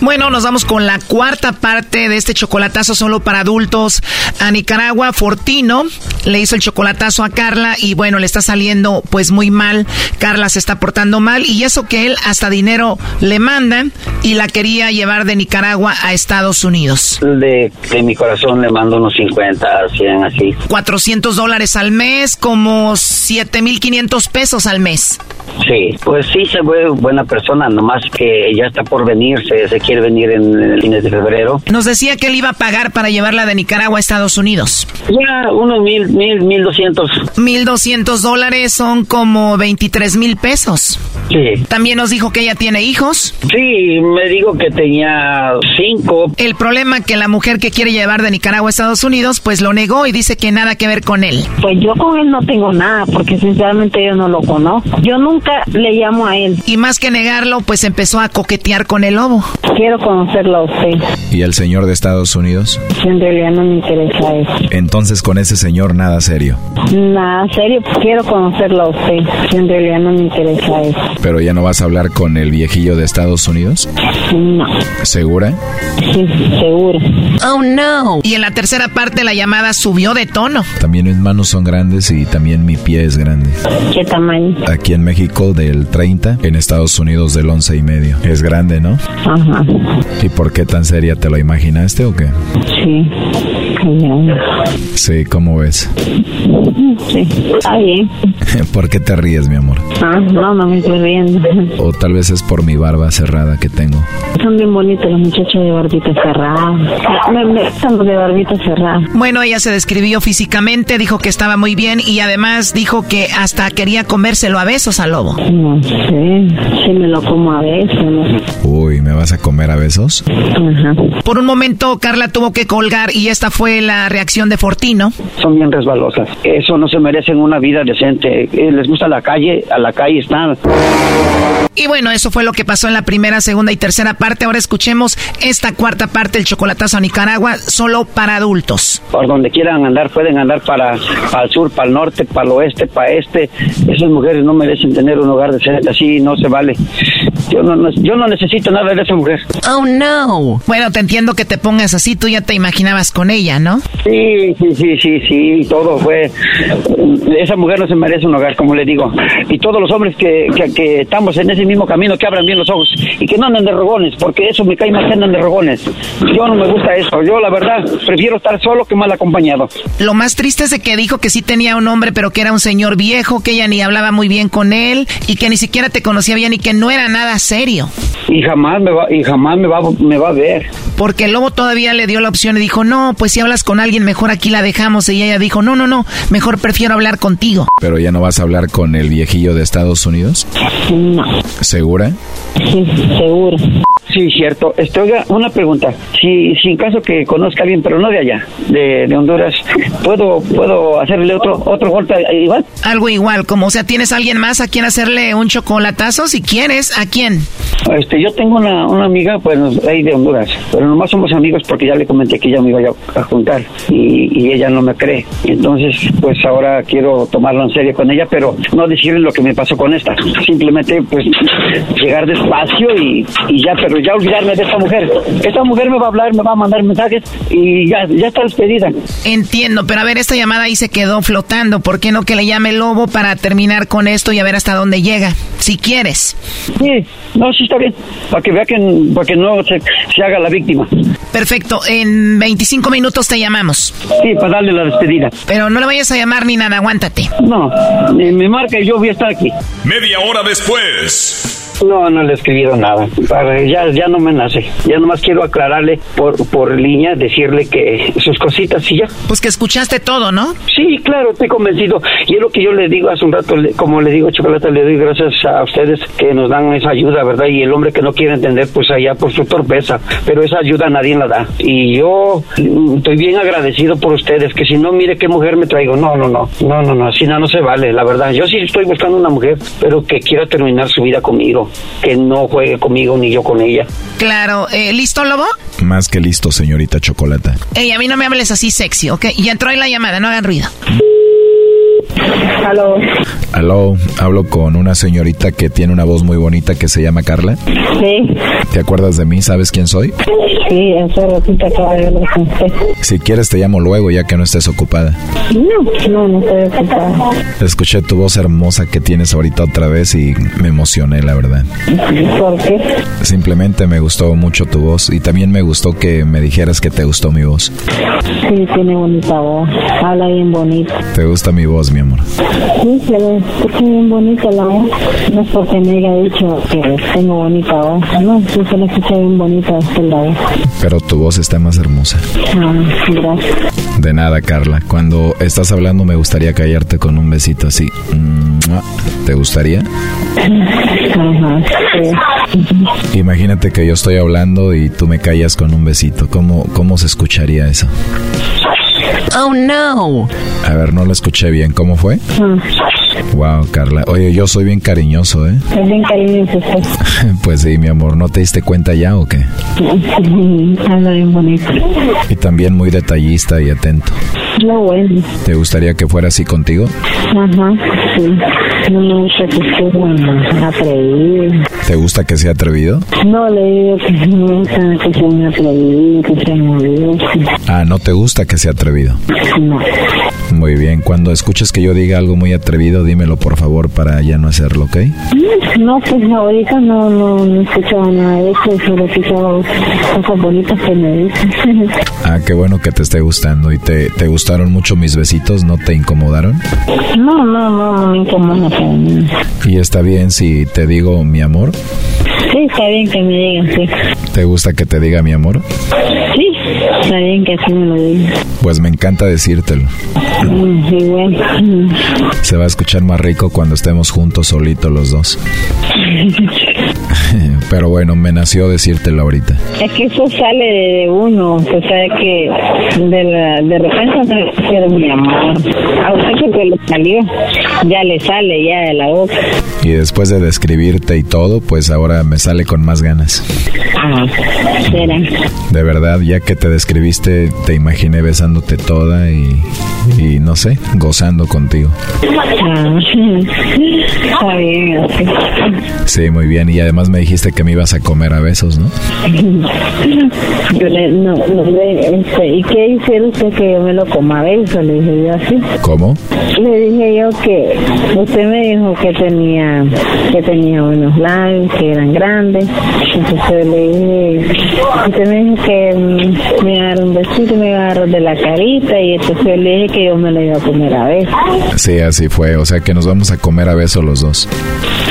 Bueno, nos vamos con la cuarta parte de este chocolatazo solo para adultos a Nicaragua. Fortino le hizo el chocolatazo a Carla y bueno, le está saliendo pues muy mal. Carla se está portando mal y eso que él hasta dinero le manda y la quería llevar de Nicaragua a Estados Unidos. De, de mi corazón le mando unos 50, 100 así. 400 dólares al mes, como 7,500 pesos al mes. Sí, pues sí se ve buena persona, nomás que ya está por venirse, se quiere venir en, el fines de febrero. Nos decía que él iba a pagar para llevarla de Nicaragua a Estados Unidos. Ya, unos mil, mil, mil doscientos. Mil doscientos dólares son como veintitrés mil pesos. Sí. También nos dijo que ella tiene hijos. Sí, me dijo que tenía cinco. El problema que la mujer que quiere llevar de Nicaragua a Estados Unidos, pues lo negó y dice que nada que ver con él. Pues yo con él no tengo nada, porque sinceramente yo no lo conozco. Yo nunca le llamo a él. Y más que negarlo, pues empezó a coquetear con el lobo. Quiero conocerlo a usted. ¿Y el señor de Estados Unidos? En realidad no me interesa eso. Entonces con ese señor nada serio. Nada serio, quiero conocerlo a usted. En realidad no me interesa eso. ¿Pero ya no vas a hablar con el viejillo de Estados Unidos? No. ¿Segura? Sí, seguro. Oh no. Y en la tercera parte la llamada subió de tono. También mis manos son grandes y también mi pie es grande. ¿Qué tamaño? Aquí en México del 30, en Estados Unidos del 11 y medio. Es grande, ¿no? Ajá. ¿Y por qué tan seria? ¿Te lo imaginaste o qué? Sí. Sí, ¿cómo ves? Sí, está bien. ¿Por qué te ríes, mi amor? Ah, no, no me estoy riendo. O tal vez es por mi barba cerrada que tengo. Son bien bonitos los muchachos de barbita cerrada. Me, me gustan los de barbita cerrada. Bueno, ella se describió físicamente, dijo que estaba muy bien y además dijo que hasta quería comérselo a besos al lobo. No sé, si me lo como a besos. ¿no? Uy, ¿me vas a comer a besos? Ajá. Por un momento Carla tuvo que colgar y esta fue la reacción de Fortino. Son bien resbalosas. Eso no se merecen una vida decente. Eh, Les gusta la calle, a la calle están. Y bueno, eso fue lo que pasó en la primera, segunda y tercera parte. Ahora escuchemos esta cuarta parte, el chocolatazo a Nicaragua, solo para adultos. Por donde quieran andar, pueden andar para, para el sur, para el norte, para el oeste, para este. Esas mujeres no merecen tener un hogar decente, así no se vale. Yo no, no- yo no necesito nada de esa mujer. Oh no. Bueno, te entiendo que te pongas así, tú ya te imaginabas con ella. Ella, ¿no? Sí, sí, sí, sí, sí, todo fue. Esa mujer no se merece un hogar, como le digo. Y todos los hombres que, que, estamos en ese mismo camino, que abran bien los ojos y que no anden de rogones, porque eso me cae más que andan de rogones. Yo no me gusta eso. Yo, la verdad, prefiero estar solo que mal acompañado. Lo más triste es de que dijo que sí tenía un hombre, pero que era un señor viejo, que ella ni hablaba muy bien con él y que ni siquiera te conocía bien y que no era nada serio. Y jamás me va, y jamás me va, me va a ver. Porque el lobo todavía le dio la opción y dijo, no, pues si hablas con alguien, mejor aquí la dejamos. Y ella dijo, no, no, no, mejor prefiero hablar contigo. ¿Pero ya no vas a hablar con el viejillo de Estados Unidos? No. ¿Segura? Sí, seguro. Sí, cierto. Este, oiga, una pregunta. Si, si en caso que conozca bien, pero no de allá, de, de Honduras, ¿puedo, ¿puedo hacerle otro, otro golpe igual? Algo igual, como, o sea, ¿tienes alguien más a quien hacerle un chocolatazo? Si quieres, ¿a quién? Este, yo tengo una, una amiga, pues, ahí de Honduras, pero nomás somos amigos porque ya le comenté que ella me iba a, juntar y, y, ella no me cree. Entonces, pues ahora quiero tomarlo en serio con ella, pero no decirle lo que me pasó con esta. Simplemente, pues, llegar despacio y, y ya, pero ya olvidarme de esta mujer. Esta mujer me va a hablar, me va a mandar mensajes y ya, ya está despedida. Entiendo, pero a ver, esta llamada ahí se quedó flotando. ¿Por qué no que le llame Lobo para terminar con esto y a ver hasta dónde llega? Si quieres. Sí, no, sí está bien. Para que vea que, para que no se, se haga la víctima. Perfecto, en 25 minutos te llamamos. Sí, para darle la despedida. Pero no le vayas a llamar ni nada, aguántate. No, me marca y yo voy a estar aquí. Media hora después. No, no le he escribido nada. Ya, ya no me nace. Ya nomás quiero aclararle por, por línea, decirle que sus cositas y ya. Pues que escuchaste todo, ¿no? Sí, claro, estoy convencido. Y es lo que yo le digo hace un rato, como le digo, Chocolate, le doy gracias a ustedes que nos dan esa ayuda, ¿verdad? Y el hombre que no quiere entender, pues allá por su torpeza. Pero esa ayuda nadie la da. Y yo mm, estoy bien agradecido por ustedes, que si no, mire qué mujer me traigo. No, no, no. No, no, no. Así no, no se vale, la verdad. Yo sí estoy buscando una mujer, pero que quiera terminar su vida conmigo que no juegue conmigo ni yo con ella. Claro, eh, ¿listo, Lobo? Más que listo, señorita Chocolata. Ey, a mí no me hables así sexy, ¿ok? Y entró ahí la llamada, no hagan ruido. Aló. Aló, hablo con una señorita que tiene una voz muy bonita que se llama Carla. Sí. ¿Te acuerdas de mí? ¿Sabes quién soy? Sí, hace ratito acabo de hablar con usted. Si quieres te llamo luego ya que no estés ocupada. No, no, no estoy ocupada. Escuché tu voz hermosa que tienes ahorita otra vez y me emocioné, la verdad. ¿Por qué? Simplemente me gustó mucho tu voz y también me gustó que me dijeras que te gustó mi voz. Sí, tiene bonita voz. Habla bien bonito. ¿Te gusta mi voz, mi amor? Sí, se le escucha bien bonita la voz. No es porque me haya dicho que tengo bonita voz. No, sí se le escucha bien bonita la voz. Pero tu voz está más hermosa. Ah, gracias. De nada, Carla. Cuando estás hablando me gustaría callarte con un besito así. ¿Te gustaría? Sí. Imagínate que yo estoy hablando y tú me callas con un besito. ¿Cómo, cómo se escucharía eso? Oh no. A ver, no lo escuché bien. ¿Cómo fue? Wow, Carla. Oye, yo soy bien cariñoso, ¿eh? Es bien cariñoso pues sí, mi amor. ¿No te diste cuenta ya o qué? Habla bien bonito. Y también muy detallista y atento. Lo bueno. ¿Te gustaría que fuera así contigo? Ajá, sí. No me gusta que esté bueno, atrevido. ¿Te gusta que sea atrevido? No, le digo que no me gusta que sea muy atrevido, que sea muy Ah, ¿no te gusta que sea atrevido? No. Muy bien, cuando escuches que yo diga algo muy atrevido, dímelo por favor para ya no hacerlo, ¿ok? No, pues ahorita no, no, no he escuchado nada de eso, solo he escuchado cosas bonitas que me dicen. ah, qué bueno que te esté gustando. ¿Y te, te gustaron mucho mis besitos? ¿No te incomodaron? No, no, no, no me incomoda. ¿Y está bien si te digo mi amor? Sí, está bien que me digan, sí. ¿Te gusta que te diga mi amor? Sí, está bien que así me lo digas. Pues me encanta decírtelo. Mm, sí, bueno. Se va a escuchar más rico cuando estemos juntos solitos los dos. Pero bueno, me nació decírtelo ahorita. Es que eso sale de uno, o sea que de, la, de repente no mi amor. A usted que le salió, ya le sale ya de la boca. Y después de describirte y todo, pues ahora me sale con más ganas. Ah, será. De verdad, ya que te describiste, te imaginé besándote toda y, y no sé, gozando contigo. Ah, está bien, así. Sí, muy bien. Y además además me dijiste que me ibas a comer a besos, ¿no? yo le, no, no le, este, ¿y qué hicieron usted que yo me lo coma a besos? Le dije yo así. ¿Cómo? Le dije yo que usted me dijo que tenía, que tenía unos labios, que eran grandes. Entonces le dije, usted me dijo que mm, me agarró un besito y me agarró de la carita y entonces le dije que yo me lo iba a comer a besos. Sí, así fue. O sea que nos vamos a comer a besos los dos.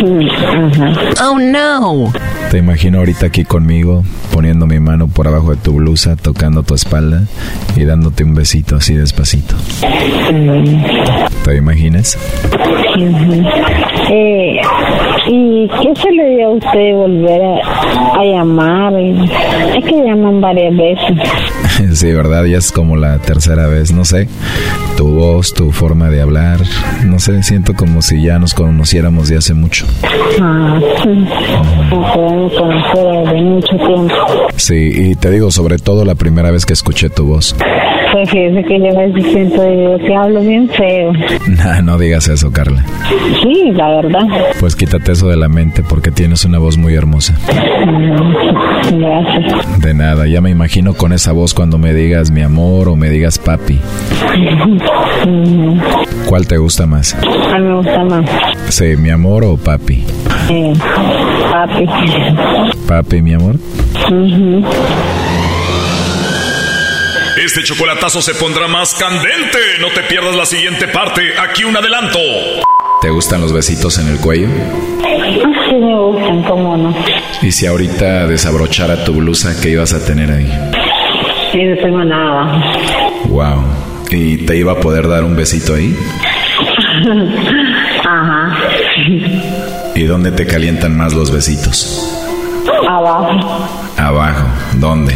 Mm, Ajá. Oh no. Te imagino ahorita aquí conmigo, poniendo mi mano por abajo de tu blusa, tocando tu espalda y dándote un besito así despacito. ¿Te imaginas? Ujú. Eh, ¿Y qué se le dio a usted volver a, a llamar? Es que llaman varias veces. Sí, ¿verdad? Ya es como la tercera vez, no sé. Tu voz, tu forma de hablar, no sé, siento como si ya nos conociéramos de hace mucho. Ah, sí. Nos desde mucho tiempo. Sí, y te digo, sobre todo la primera vez que escuché tu voz. Pues fíjese que yo veces siento que hablo bien feo. Nah, no digas eso, Carla. Sí, la verdad. Pues quítate eso de la mente porque tienes una voz muy hermosa. Mm, Gracias. De nada, ya me imagino con esa voz cuando me digas mi amor o me digas papi. Ujú. ¿Cuál te gusta más? A mí me gusta más. Sí, mi amor o papi. Eh, papi. Papi, mi amor. Ujú. Este chocolatazo se pondrá más candente. No te pierdas la siguiente parte. Aquí un adelanto. ¿Te gustan los besitos en el cuello? Sí me gustan, cómo no. Y si ahorita desabrochara tu blusa, ¿qué ibas a tener ahí? Y no tengo nada. Wow. ¿Y te iba a poder dar un besito ahí? Ajá. ¿Y dónde te calientan más los besitos? Abajo. Abajo. ¿Dónde?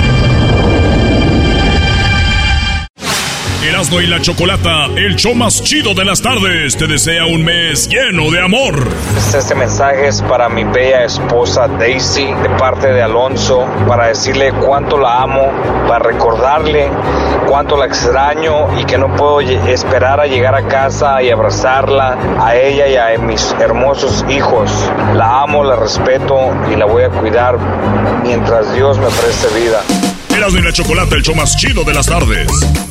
Erasno y la Chocolata, el show más chido de las tardes, te desea un mes lleno de amor. Este mensaje es para mi bella esposa Daisy, de parte de Alonso, para decirle cuánto la amo, para recordarle cuánto la extraño y que no puedo esperar a llegar a casa y abrazarla a ella y a mis hermosos hijos. La amo, la respeto y la voy a cuidar mientras Dios me preste vida. Erasno y la Chocolata, el show más chido de las tardes.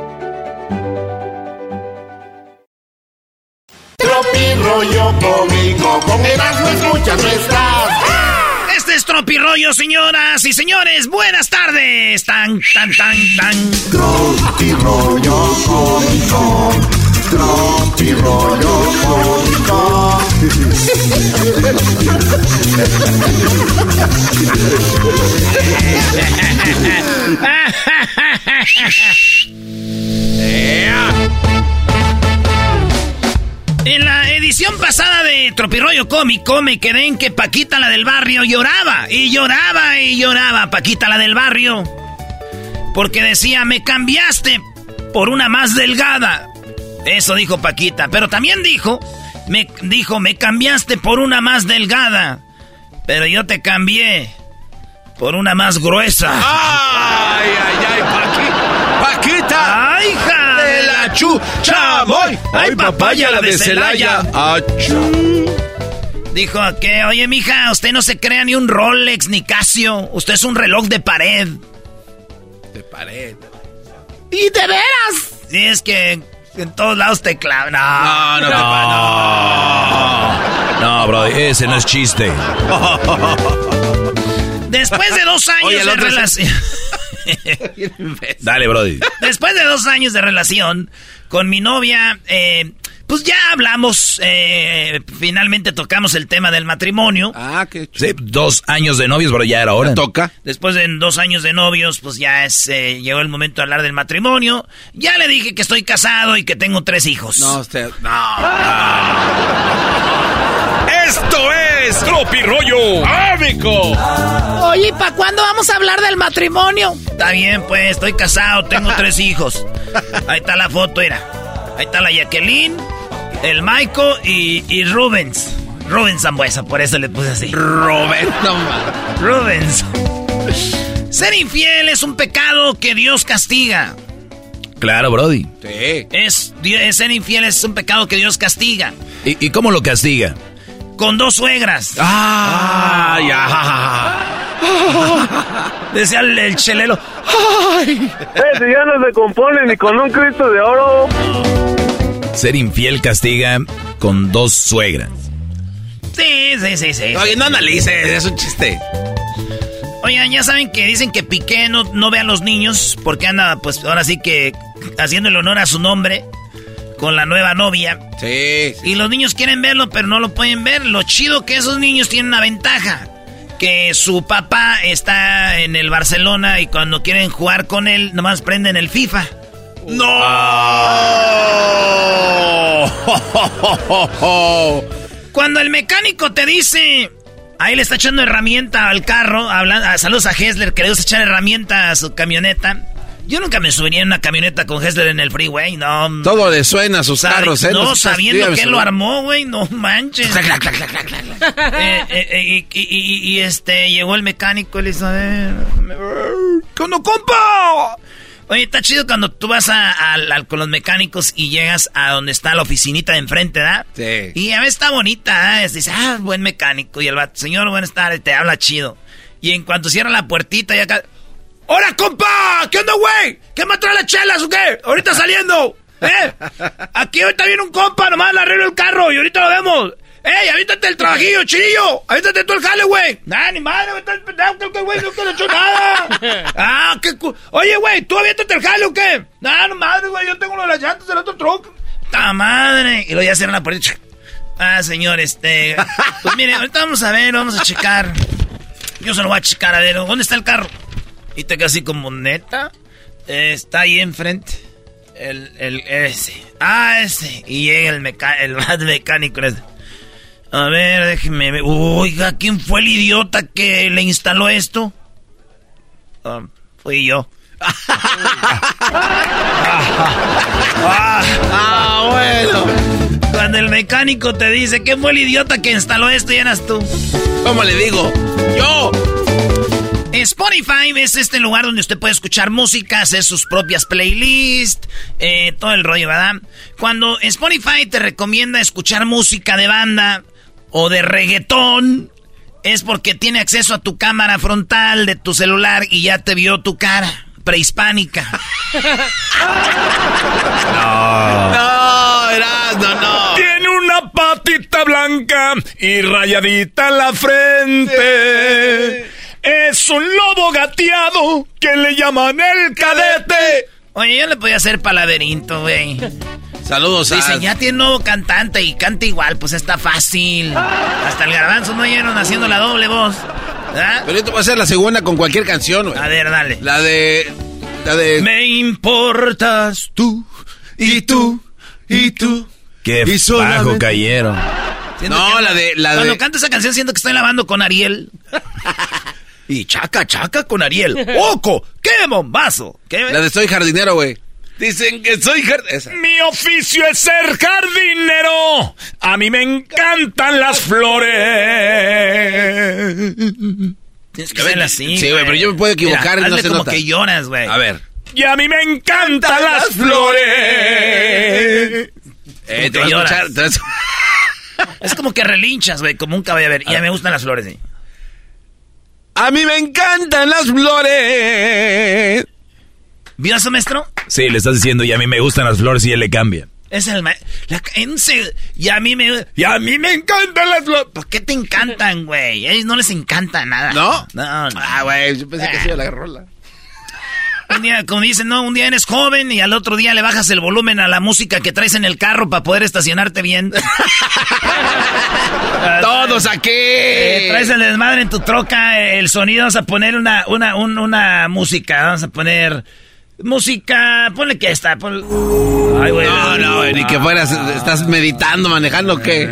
Tropi rollo cómico, con Erasmo escuchas no estás. Este es Tropirollo, señoras y señores. Buenas tardes. Tan, tan, tan, tan. Tropi rollo cómico, tropi rollo cómico. En la edición pasada de Tropirollo Cómico me quedé en que Paquita la del barrio lloraba y lloraba y lloraba Paquita la del barrio porque decía me cambiaste por una más delgada. Eso dijo Paquita, pero también dijo me dijo me cambiaste por una más delgada, pero yo te cambié por una más gruesa. ¡Ay, ay, ay, Paqui- Paquita! ¡Ay, hija! ¡De la chucha voy! ¡Ay, papaya la de Celaya! ¡Achú! Dijo que, oye, mija, usted no se crea ni un Rolex ni Casio. Usted es un reloj de pared. De pared. ¿Y de veras? Sí, es que en todos lados te clavan. No, No, no, pa- no. No, bro, ese no es chiste. Después de dos años Oye, de relación. Dale, Brody. Después de dos años de relación con mi novia, eh, pues ya hablamos, eh, finalmente tocamos el tema del matrimonio. Ah, qué Sí, dos años de novios, pero ya era hora. toca. Después de dos años de novios, pues ya es, eh, llegó el momento de hablar del matrimonio. Ya le dije que estoy casado y que tengo tres hijos. No, usted. Esto es Tropi Rollo Ámico. Oye, ¿y para cuándo vamos a hablar del matrimonio? Está bien, pues, estoy casado, tengo tres hijos. Ahí está la foto, mira. Ahí está la Jacqueline, el Maiko y, y Rubens. Rubens Zambuesa, por eso le puse así. Rubens, no mames. Rubens. Ser infiel es un pecado que Dios castiga. Claro, Brody. Sí. Es, es- ser infiel es un pecado que Dios castiga. ¿Y, y cómo lo castiga? Con dos suegras. Ah, ya. Decía el, el chelelo. Ese ya no se compone ni con un Cristo de oro. Ser infiel castiga con dos suegras. Sí, sí, sí, sí. Oye, no analices, es un chiste. Oigan, ya saben que dicen que Piqué no, no ve a los niños porque anda, pues ahora sí que haciendo el honor a su nombre con la nueva novia. Sí. Y los niños quieren verlo, pero no lo pueden ver. Lo chido que esos niños tienen una ventaja. Que su papá está en el Barcelona y cuando quieren jugar con él, nomás prenden el FIFA. ¡No! Cuando el mecánico te dice, ahí le está echando herramienta al carro, hablando, ah, saludos a Hessler, que le gusta echar herramienta a su camioneta. Yo nunca me subiría en una camioneta con Hessler en el freeway, no. Todo le suena a sus carros, ¿eh? No, sabiendo que él lo armó, güey, no manches. Eh, eh, eh, y, y- y- este, llegó el mecánico y le hizo, a ver, ¿qué onda, compa? Oye, está chido cuando tú vas a, con los mecánicos y llegas a donde está la oficinita de enfrente, ¿verdad? Sí. Y a veces está bonita, ¿eh? Dice, ah, buen mecánico. Y el vato, señor, buenas tardes, te habla chido. Y en cuanto cierra la puertita y acá, ¡Hola, compa! ¿Qué onda, güey? ¿Qué me trae las chelas o qué? Ahorita saliendo, ¿eh? Aquí ahorita viene un compa, nomás le arreglo el carro y ahorita lo vemos. ¡Ey, avítate el trabajillo, chillo! ¡Avítate tú el jale, güey! ¡Nah, ni madre, pendejo, que güey no te le echó nada! ¡Ah, qué cu... Oye, güey, ¿tú avítate el jale o qué? ¡Nah, no madre, güey! Yo tengo uno de las llantas del otro truck. ¡Ta madre! Y luego ya cierran la puerta. Ah, señor, este... Pues mire, ahorita vamos a ver, vamos a checar. Yo se lo voy a checar, a ver, ¿dónde está el carro? Y te así como, ¿neta? Eh, está ahí enfrente. El, el, ese. Ah, ese. Y llega el, meca el más mecánico. ese. A ver, déjeme ver. Oiga, ¿quién fue el idiota que le instaló esto? Ah, fui yo. ah, bueno. Cuando el mecánico te dice, ¿quién fue el idiota que instaló esto? Y eras tú. ¿Cómo le digo? ¡Yo! Spotify es este lugar donde usted puede escuchar música, hacer sus propias playlists, eh, todo el rollo, ¿verdad? Cuando Spotify te recomienda escuchar música de banda o de reggaetón, es porque tiene acceso a tu cámara frontal de tu celular y ya te vio tu cara prehispánica. No, Erasmo, no. Tiene una patita blanca y rayadita en la frente. Es un lobo gateado que le llaman el cadete. Oye, yo le podía hacer palaverinto, güey. Saludos a... Dicen, ya tiene nuevo cantante y canta igual, pues está fácil. Hasta el garbanzo no oyeron haciendo la doble voz. ¿verdad? Pero yo te voy a hacer la segunda con cualquier canción, güey. A ver, dale. La de... La de... Me importas tú y tú y tú. Qué Y solamente- bajo cayeron. Siento No, que- la de... La Cuando de... canto esa canción siento que estoy lavando con Ariel. y chaca, chaca con Ariel. ¡Oco! ¡Qué bombazo! ¿Qué? La de soy jardinero, güey. Dicen que soy jardinero. Mi oficio es ser jardinero. A mí me encantan las flores. Tienes que hacerla así. Sí, güey, pero yo me puedo equivocar y Mira, no hazle se como nota. que lloras, güey. A ver. Y a mí me encantan las flores. Eh, te que vas a lloras. escuchar. te vas- Es como que relinchas, güey, como un caballo. A ver, y a mí me gustan las flores, sí. A mí me encantan las flores. ¿Vio eso, maestro? Sí, le estás diciendo, y a mí me gustan las flores y él le cambia. Es el ma- la- y a mí me y a mí me encantan las flores. ¿Por qué te encantan, güey? A ellos no les encanta nada. ¿No? No, no. Ah, güey, yo pensé que sí era la rola. Un día, como dicen, no, un día eres joven y al otro día le bajas el volumen a la música que traes en el carro para poder estacionarte bien. Todos aquí. Eh, traes el desmadre en tu troca, el sonido, vamos a poner una, una, una música, vamos a poner música, ponle que está, Ay, güey. No, no, ni que fueras, estás meditando, manejando, ¿qué?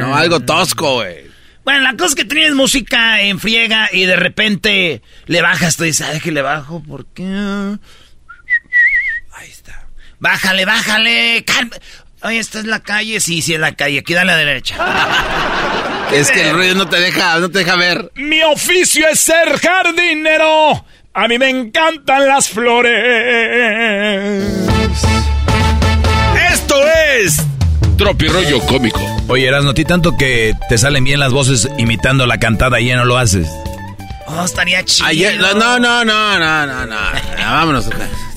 No, algo tosco, güey. Bueno, la cosa es que tienes música en friega y de repente le bajas, tú dices, ¿sabes que le bajo? ¿Por qué? Ahí está. Bájale, bájale. Calma. Oye, esta es la calle. Sí, sí, es la calle. Aquí da a la derecha. es que el ruido no te deja, no te deja ver. Mi oficio es ser jardinero. A mí me encantan las flores. Esto es Tropirollo Cómico. Oye, Eras, ti tanto que te salen bien las voces imitando la cantada y ya no lo haces. Oh, estaría chido. no, no, no, no, no, no. Vámonos.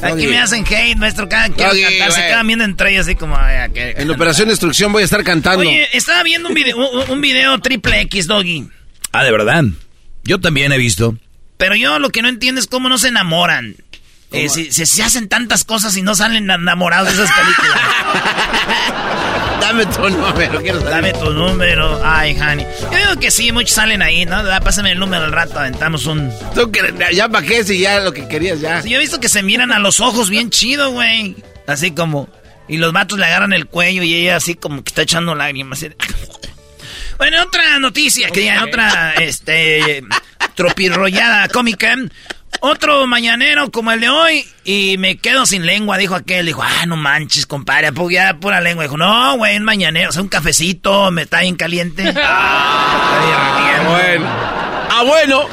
Aquí me hacen hate, maestro. Cada quiero cantar, se quedan viendo entre ellos así como. en Operación Destrucción voy a estar cantando. Oye, estaba viendo un video, un, video triple X, Doggy. Ah, ¿de verdad? Yo también he visto. Pero yo lo que no entiendo es cómo no se enamoran. Eh, si, se hacen tantas cosas y no salen enamorados de esas películas. Dame tu número, quiero saber. Dame tu número. Ay, honey. Yo digo que sí, muchos salen ahí, ¿no? Pásame el número al rato, aventamos un. ¿Tú ya para qué si ya lo que querías ya? yo he visto que se miran a los ojos bien chido, güey. Así como. Y los vatos le agarran el cuello y ella así como que está echando lágrimas. Bueno, otra noticia, que ya, otra, este, tropirrollada cómica. Otro mañanero como el de hoy y me quedo sin lengua, dijo aquel. Dijo, ah, no manches, compadre, pues ya pura lengua. Dijo, no, güey, un mañanero, o sea, un cafecito, me está bien caliente. ah, bueno. Ah, bueno.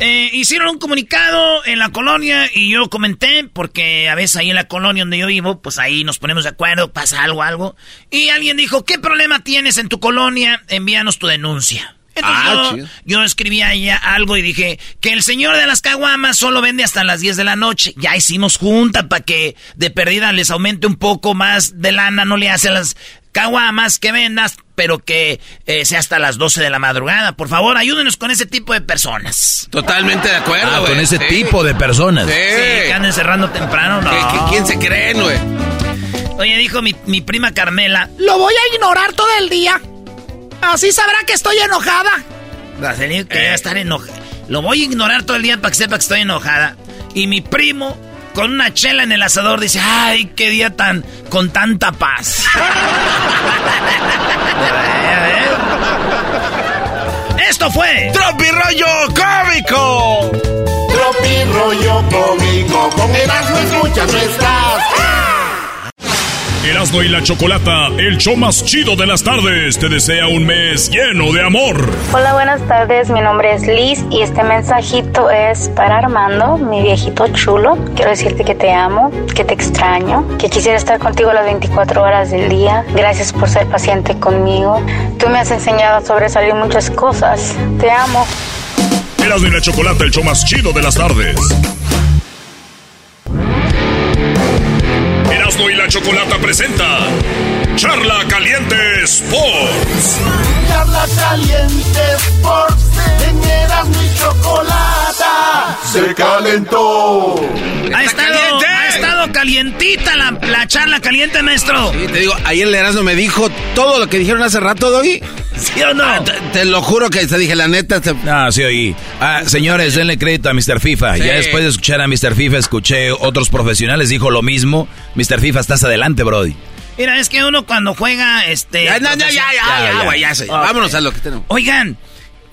Eh, hicieron un comunicado en la colonia y yo comenté, porque a veces ahí en la colonia donde yo vivo, pues ahí nos ponemos de acuerdo, pasa algo, algo. Y alguien dijo, ¿qué problema tienes en tu colonia? Envíanos tu denuncia. Ah, yo, escribí ahí algo y dije que el señor de las caguamas solo vende hasta las 10 de la noche. Ya hicimos junta para que de perdida les aumente un poco más de lana, no le hace las caguamas que vendas, pero que eh, sea hasta las 12 de la madrugada. Por favor, ayúdenos con ese tipo de personas. Totalmente de acuerdo, ah, Con ese tipo de personas. Sí. que anden cerrando temprano, no. ¿Quién se cree, güey? Oye, dijo mi, mi prima Carmela. Lo voy a ignorar todo el día. Así sabrá que estoy enojada. que eh. estar enojada. Lo voy a ignorar todo el día para que sepa que estoy enojada. Y mi primo, con una chela en el asador, dice, ay, qué día tan... con tanta paz. Esto fue... Tropi Rollo Cómico. Tropi Rollo Cómico. Con Erasmo escuchas no Erasmo y la Chocolata, el show más chido de las tardes, te desea un mes lleno de amor. Hola, buenas tardes. Mi nombre es Liz y este mensajito es para Armando, mi viejito chulo. Quiero decirte que te amo, que te extraño, que quisiera estar contigo las 24 horas del día. Gracias por ser paciente conmigo. Tú me has enseñado a sobresalir muchas cosas. Te amo. Erasmo y la Chocolata, el show más chido de las tardes. Y la Chocolata presenta Charla Caliente Sports. Charla Caliente Sports. En Erasmo y Chocolata se calentó. Ha estado, ha estado calientita la, la, charla caliente, maestro. Sí, te digo, ayer el Erasmo me dijo todo lo que dijeron hace rato, Doggy. ¿Sí o no? Ah, te, lo juro que te dije, la neta. Te... No, sí oí. Ah, señores, denle crédito a Mr. FIFA. Ya después de escuchar a Mr. FIFA, escuché otros profesionales, dijo lo mismo. Mr. FIFA, estás adelante, Brody. Mira, es que uno cuando juega, este... Ya, ya, ya, ya, ya, ya, Vámonos a lo que tenemos. Oigan,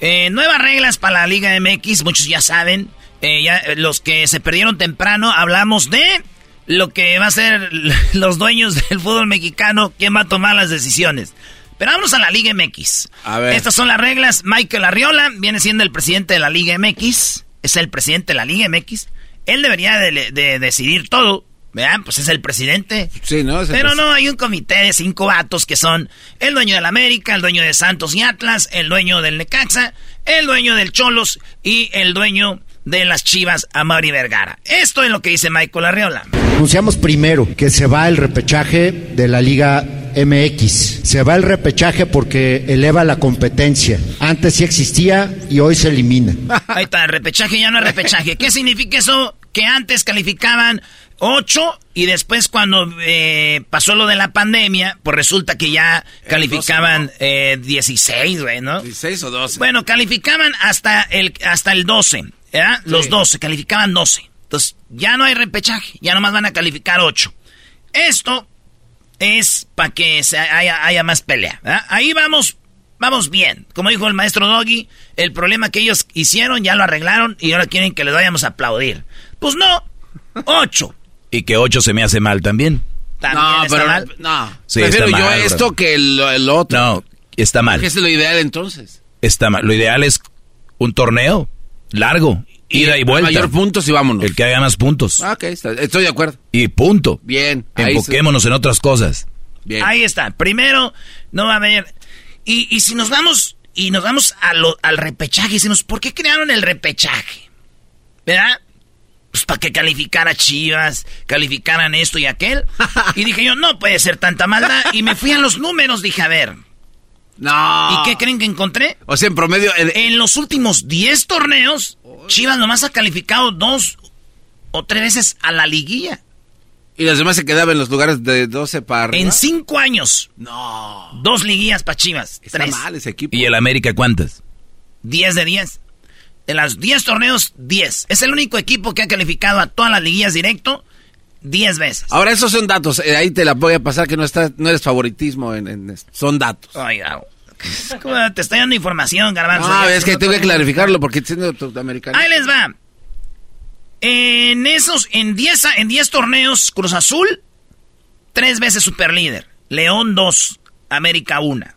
eh, nuevas reglas para la Liga MX, muchos ya saben. Eh, ya, los que se perdieron temprano, hablamos de lo que va a ser los dueños del fútbol mexicano, quién va a tomar las decisiones. Pero vamos a la Liga MX. A ver. Estas son las reglas. Michael Arriola viene siendo el presidente de la Liga MX. Es el presidente de la Liga MX. Él debería de, decidir todo. Vean, pues es el presidente. Sí, ¿no? Pero no, hay un comité de cinco vatos que son el dueño del América, el dueño de Santos y Atlas, el dueño del Necaxa, el dueño del Cholos y el dueño de las Chivas a Mauri Vergara. Esto es lo que dice Michael Arriola. Anunciamos primero que se va el repechaje de la Liga MX. Se va el repechaje porque eleva la competencia. Antes sí existía y hoy se elimina. Ahí está, el repechaje ya no es repechaje. ¿Qué significa eso? que antes calificaban 8 y después cuando eh, pasó lo de la pandemia, pues resulta que ya calificaban 16, güey, ¿no? 16 o 12. Bueno, calificaban hasta el, hasta el 12, ¿verdad? Los 12, calificaban 12. Entonces, ya no hay repechaje, ya nomás van a calificar 8. Esto es para que se haya, haya, más pelea, ¿verdad? Ahí vamos, vamos bien. Como dijo el maestro Doggy, el problema que ellos hicieron ya lo arreglaron y ahora quieren que les vayamos a aplaudir. Pues no, 8. Y que 8 se me hace mal también. ¿También no, está pero mal? no. Sí, Prefiero está yo mal, esto bro. que el, el otro. No, está mal. ¿Qué es lo ideal entonces? Está mal. Lo ideal es un torneo largo, ida y vuelta. Mayor puntos y vámonos. El que haga más puntos. Ah, ok, está- estoy de acuerdo. Y punto. Bien. Enfoquémonos en otras cosas. Bien. Ahí está. Primero, no va a haber. Y, y si nos vamos, y nos vamos a lo- al repechaje, decimos, ¿por qué crearon el repechaje? ¿Verdad? Pues para que calificara Chivas, calificaran esto y aquel. Y dije yo, no puede ser tanta maldad. Y me fui a los números, dije, a ver. No. ¿Y qué creen que encontré? O sea, en promedio. En los últimos 10 torneos, Chivas nomás ha calificado dos o tres veces a la liguilla. Y los demás se quedaban en los lugares de 12 para arriba. En cinco años. No. Dos liguillas para Chivas. Está tres. mal ese equipo. ¿Y el América cuántas? 10 de 10. De las 10 torneos, 10. Es el único equipo que ha calificado a todas las liguillas directo 10 veces. Ahora, esos son datos. eh, ahí te la voy a pasar que no está, no eres favoritismo en, en esto. Son datos. Oiga, ¿cómo te estoy dando información, Garbanzo. No, es que tengo que clarificarlo porque siendo americano. Ahí les va. En esos, en 10, a- en 10 torneos, Cruz Azul, tres veces superlíder. León, dos. América, una.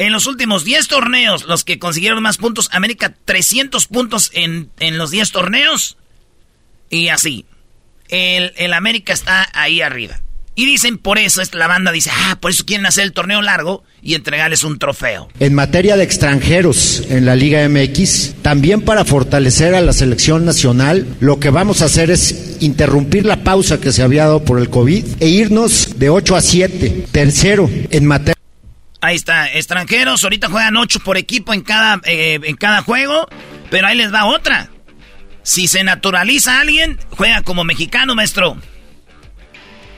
En los últimos 10 torneos, los que consiguieron más puntos, América 300 puntos en, en los 10 torneos. Y así. El, el América está ahí arriba. Y dicen por eso, es- la banda dice, ah, por eso quieren hacer el torneo largo y entregarles un trofeo. En materia de extranjeros en la Liga MX, también para fortalecer a la selección nacional, lo que vamos a hacer es interrumpir la pausa que se había dado por el COVID e irnos de 8 a 7. Tercero, en materia Ahí está, extranjeros, ahorita juegan ocho por equipo en cada, eh, en cada juego, pero ahí les va otra. Si se naturaliza alguien, juega como mexicano, maestro.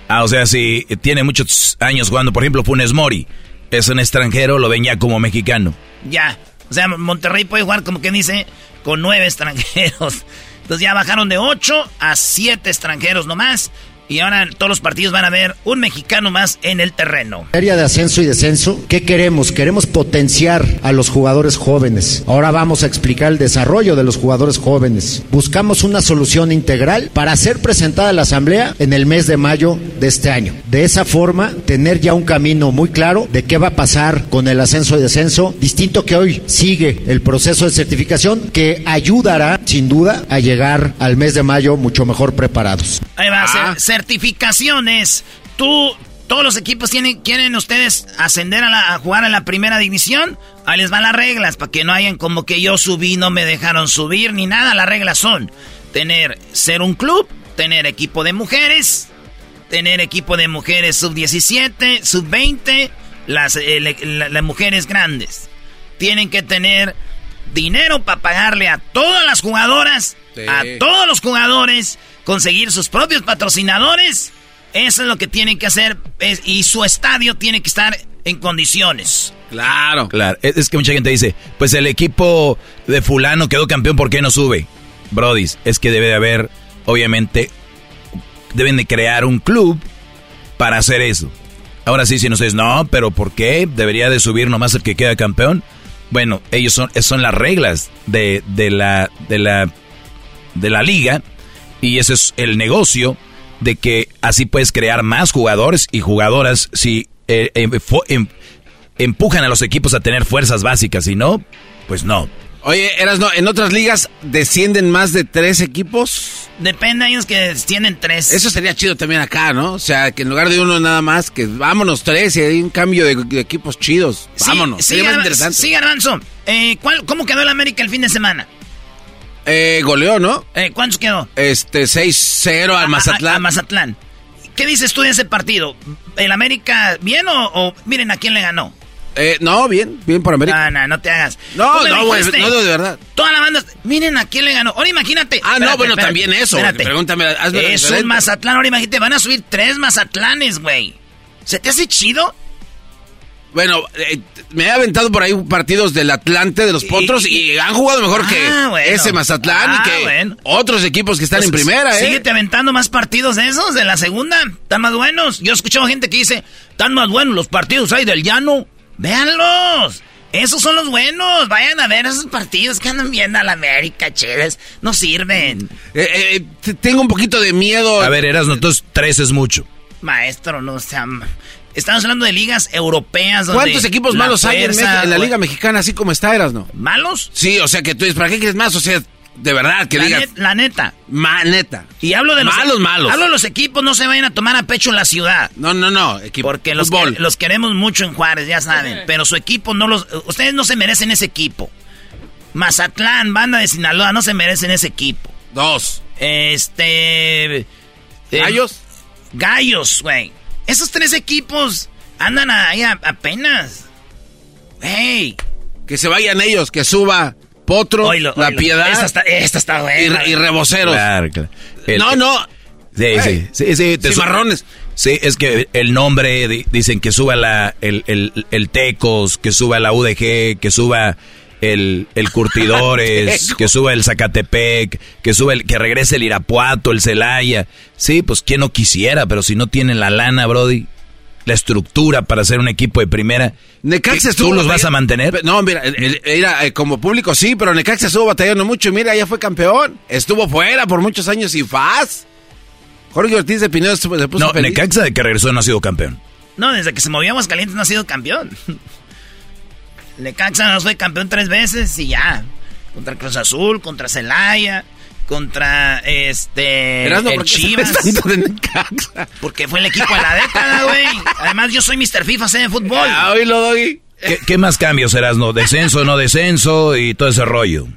Ah, o sea, si tiene muchos años jugando, por ejemplo, Funes Mori, es un extranjero, lo ven ya como mexicano. Ya. O sea, Monterrey puede jugar, como que dice, con nueve extranjeros. Entonces ya bajaron de ocho a siete extranjeros nomás. Y ahora todos los partidos van a ver un mexicano más en el terreno. materia de ascenso y descenso, ¿qué queremos? Queremos potenciar a los jugadores jóvenes. Ahora vamos a explicar el desarrollo de los jugadores jóvenes. Buscamos una solución integral para ser presentada a la Asamblea en el mes de mayo de este año. De esa forma, tener ya un camino muy claro de qué va a pasar con el ascenso y descenso, distinto que hoy sigue el proceso de certificación que ayudará, sin duda, a llegar al mes de mayo mucho mejor preparados. Ahí va a ser certificaciones. Tú, todos los equipos tienen, quieren ustedes ascender a, la- a jugar en la primera división. Ahí les van las reglas para que no hayan como que yo subí, no me dejaron subir ni nada. Las reglas son tener, ser un club, tener equipo de mujeres, tener equipo de mujeres sub 17, sub 20, las, eh, le- la- las mujeres grandes. Tienen que tener dinero para pagarle a todas las jugadoras, Sí. a todos los jugadores, conseguir sus propios patrocinadores. Eso es lo que tienen que hacer es- y su estadio tiene que estar en condiciones. Claro. Claro, es, es que mucha gente dice, pues el equipo de fulano quedó campeón, ¿por qué no sube? Brodis, es que debe de haber, obviamente, deben de crear un club para hacer eso. Ahora sí, si no ustedes, no, pero ¿por qué? Debería de subir nomás el que queda campeón. Bueno, ellos son, son las reglas de, de la, de la, de la liga y ese es el negocio de que así puedes crear más jugadores y jugadoras si eh, em- em- empujan a los equipos a tener fuerzas básicas, si no, pues no. Oye, eras no, en otras ligas descienden más de tres equipos. Depende, hay unos que tienen tres. Eso sería chido también acá, ¿no? O sea, que en lugar de uno nada más, que vámonos tres y hay un cambio de, de equipos chidos. Vámonos. Sí, sería más interesante. sí, Garbanzo. Eh, ¿cuál- ¿Cómo quedó el América el fin de semana? Eh, goleó, ¿no? Eh, ¿Cuántos quedó? Este, 6-0 al A- Mazatlán. A, a Mazatlán. ¿Qué dices tú de ese partido? ¿El América bien o, o miren a quién le ganó? Eh, no, bien, bien por América. No, no, no te hagas. No, no, güey, no, de verdad. Toda la banda, miren a quién le ganó. Ahora imagínate. Ah, no, bueno, también eso. Espérate. Pregúntame, hazme Es un Mazatlán, ahora imagínate, van a subir tres Mazatlanes, güey. ¿Se te hace chido? Bueno, eh, me he aventado por ahí partidos del Atlante, de los Potros, y, han jugado mejor que Ah, ese Mazatlán Ah, y que bueno. otros equipos que están Pues, en primera, ¿eh? Síguete aventando más partidos de esos, de la segunda. Están más buenos. Yo he escuchado gente que dice, están más buenos los partidos ahí del llano. Véanlos. Esos son los buenos. Vayan a ver esos partidos que andan viendo a la América, chéves. No sirven. Eh, eh, t- tengo un poquito de miedo. A ver, eras nosotros tres es mucho. Maestro, no sea... Estamos hablando de ligas europeas. Donde ¿Cuántos equipos malos hay en, fuerza, Mex- en la. Liga Mexicana así como está, Eras, no? ¿Malos? Sí, o sea que tú dices, ¿para qué quieres más? O sea, de verdad, que la, digas... net- la neta. Ma, neta. Y hablo de los Malos, malos. Hablo de los equipos, no se vayan a tomar a pecho en la ciudad. No, no, no. Equipo. Porque los, que- los queremos mucho en Juárez, ya saben. Pero su equipo no los. Ustedes no se merecen ese equipo. Mazatlán, banda de Sinaloa, no se merecen ese equipo. Dos. Este. eh, ¿Gallos? Gallos, güey. Esos tres equipos andan ahí a- apenas. Hey. Que se vayan ellos, que suba Potro, La. Piedad Esta está, esta está y, buena. y Reboceros. Claro, claro. El- no, no. Sí, Ey, sí, sí, sí, te su- cimarrones. Sí, es que el nombre, di- dicen que suba la, el, el, el Tecos, que suba la UDG, que suba el, el Curtidores, que suba el Zacatepec, que suba el, que regrese el Irapuato, el Celaya. Sí, pues quién no quisiera, pero si no tienen la lana, Brody, la estructura para hacer un equipo de primera, Necaxa ¿qué- estuvo ¿tú los vas a mantener? No, mira, era, eh, como público sí, pero Necaxa estuvo batallando mucho y mira, ya fue campeón. Estuvo fuera por muchos años y faz. Jorge Ortiz de Pinedo se se puso No, feliz. Necaxa de que regresó no ha sido campeón. No, desde que se movió Aguascalientes no ha sido campeón. Necaxa fue campeón tres veces y ya. Contra Cruz Azul, contra Celaya, contra este. Erasmo, el ¿por qué Chivas. sabes tanto de Necaxa? Porque fue el equipo de la década, güey. Además, yo soy Mr. FIFA, sé de fútbol. Ah, oílo, Doggy. ¿Qué, qué más cambios serás, no? Descenso, no descenso y todo ese rollo.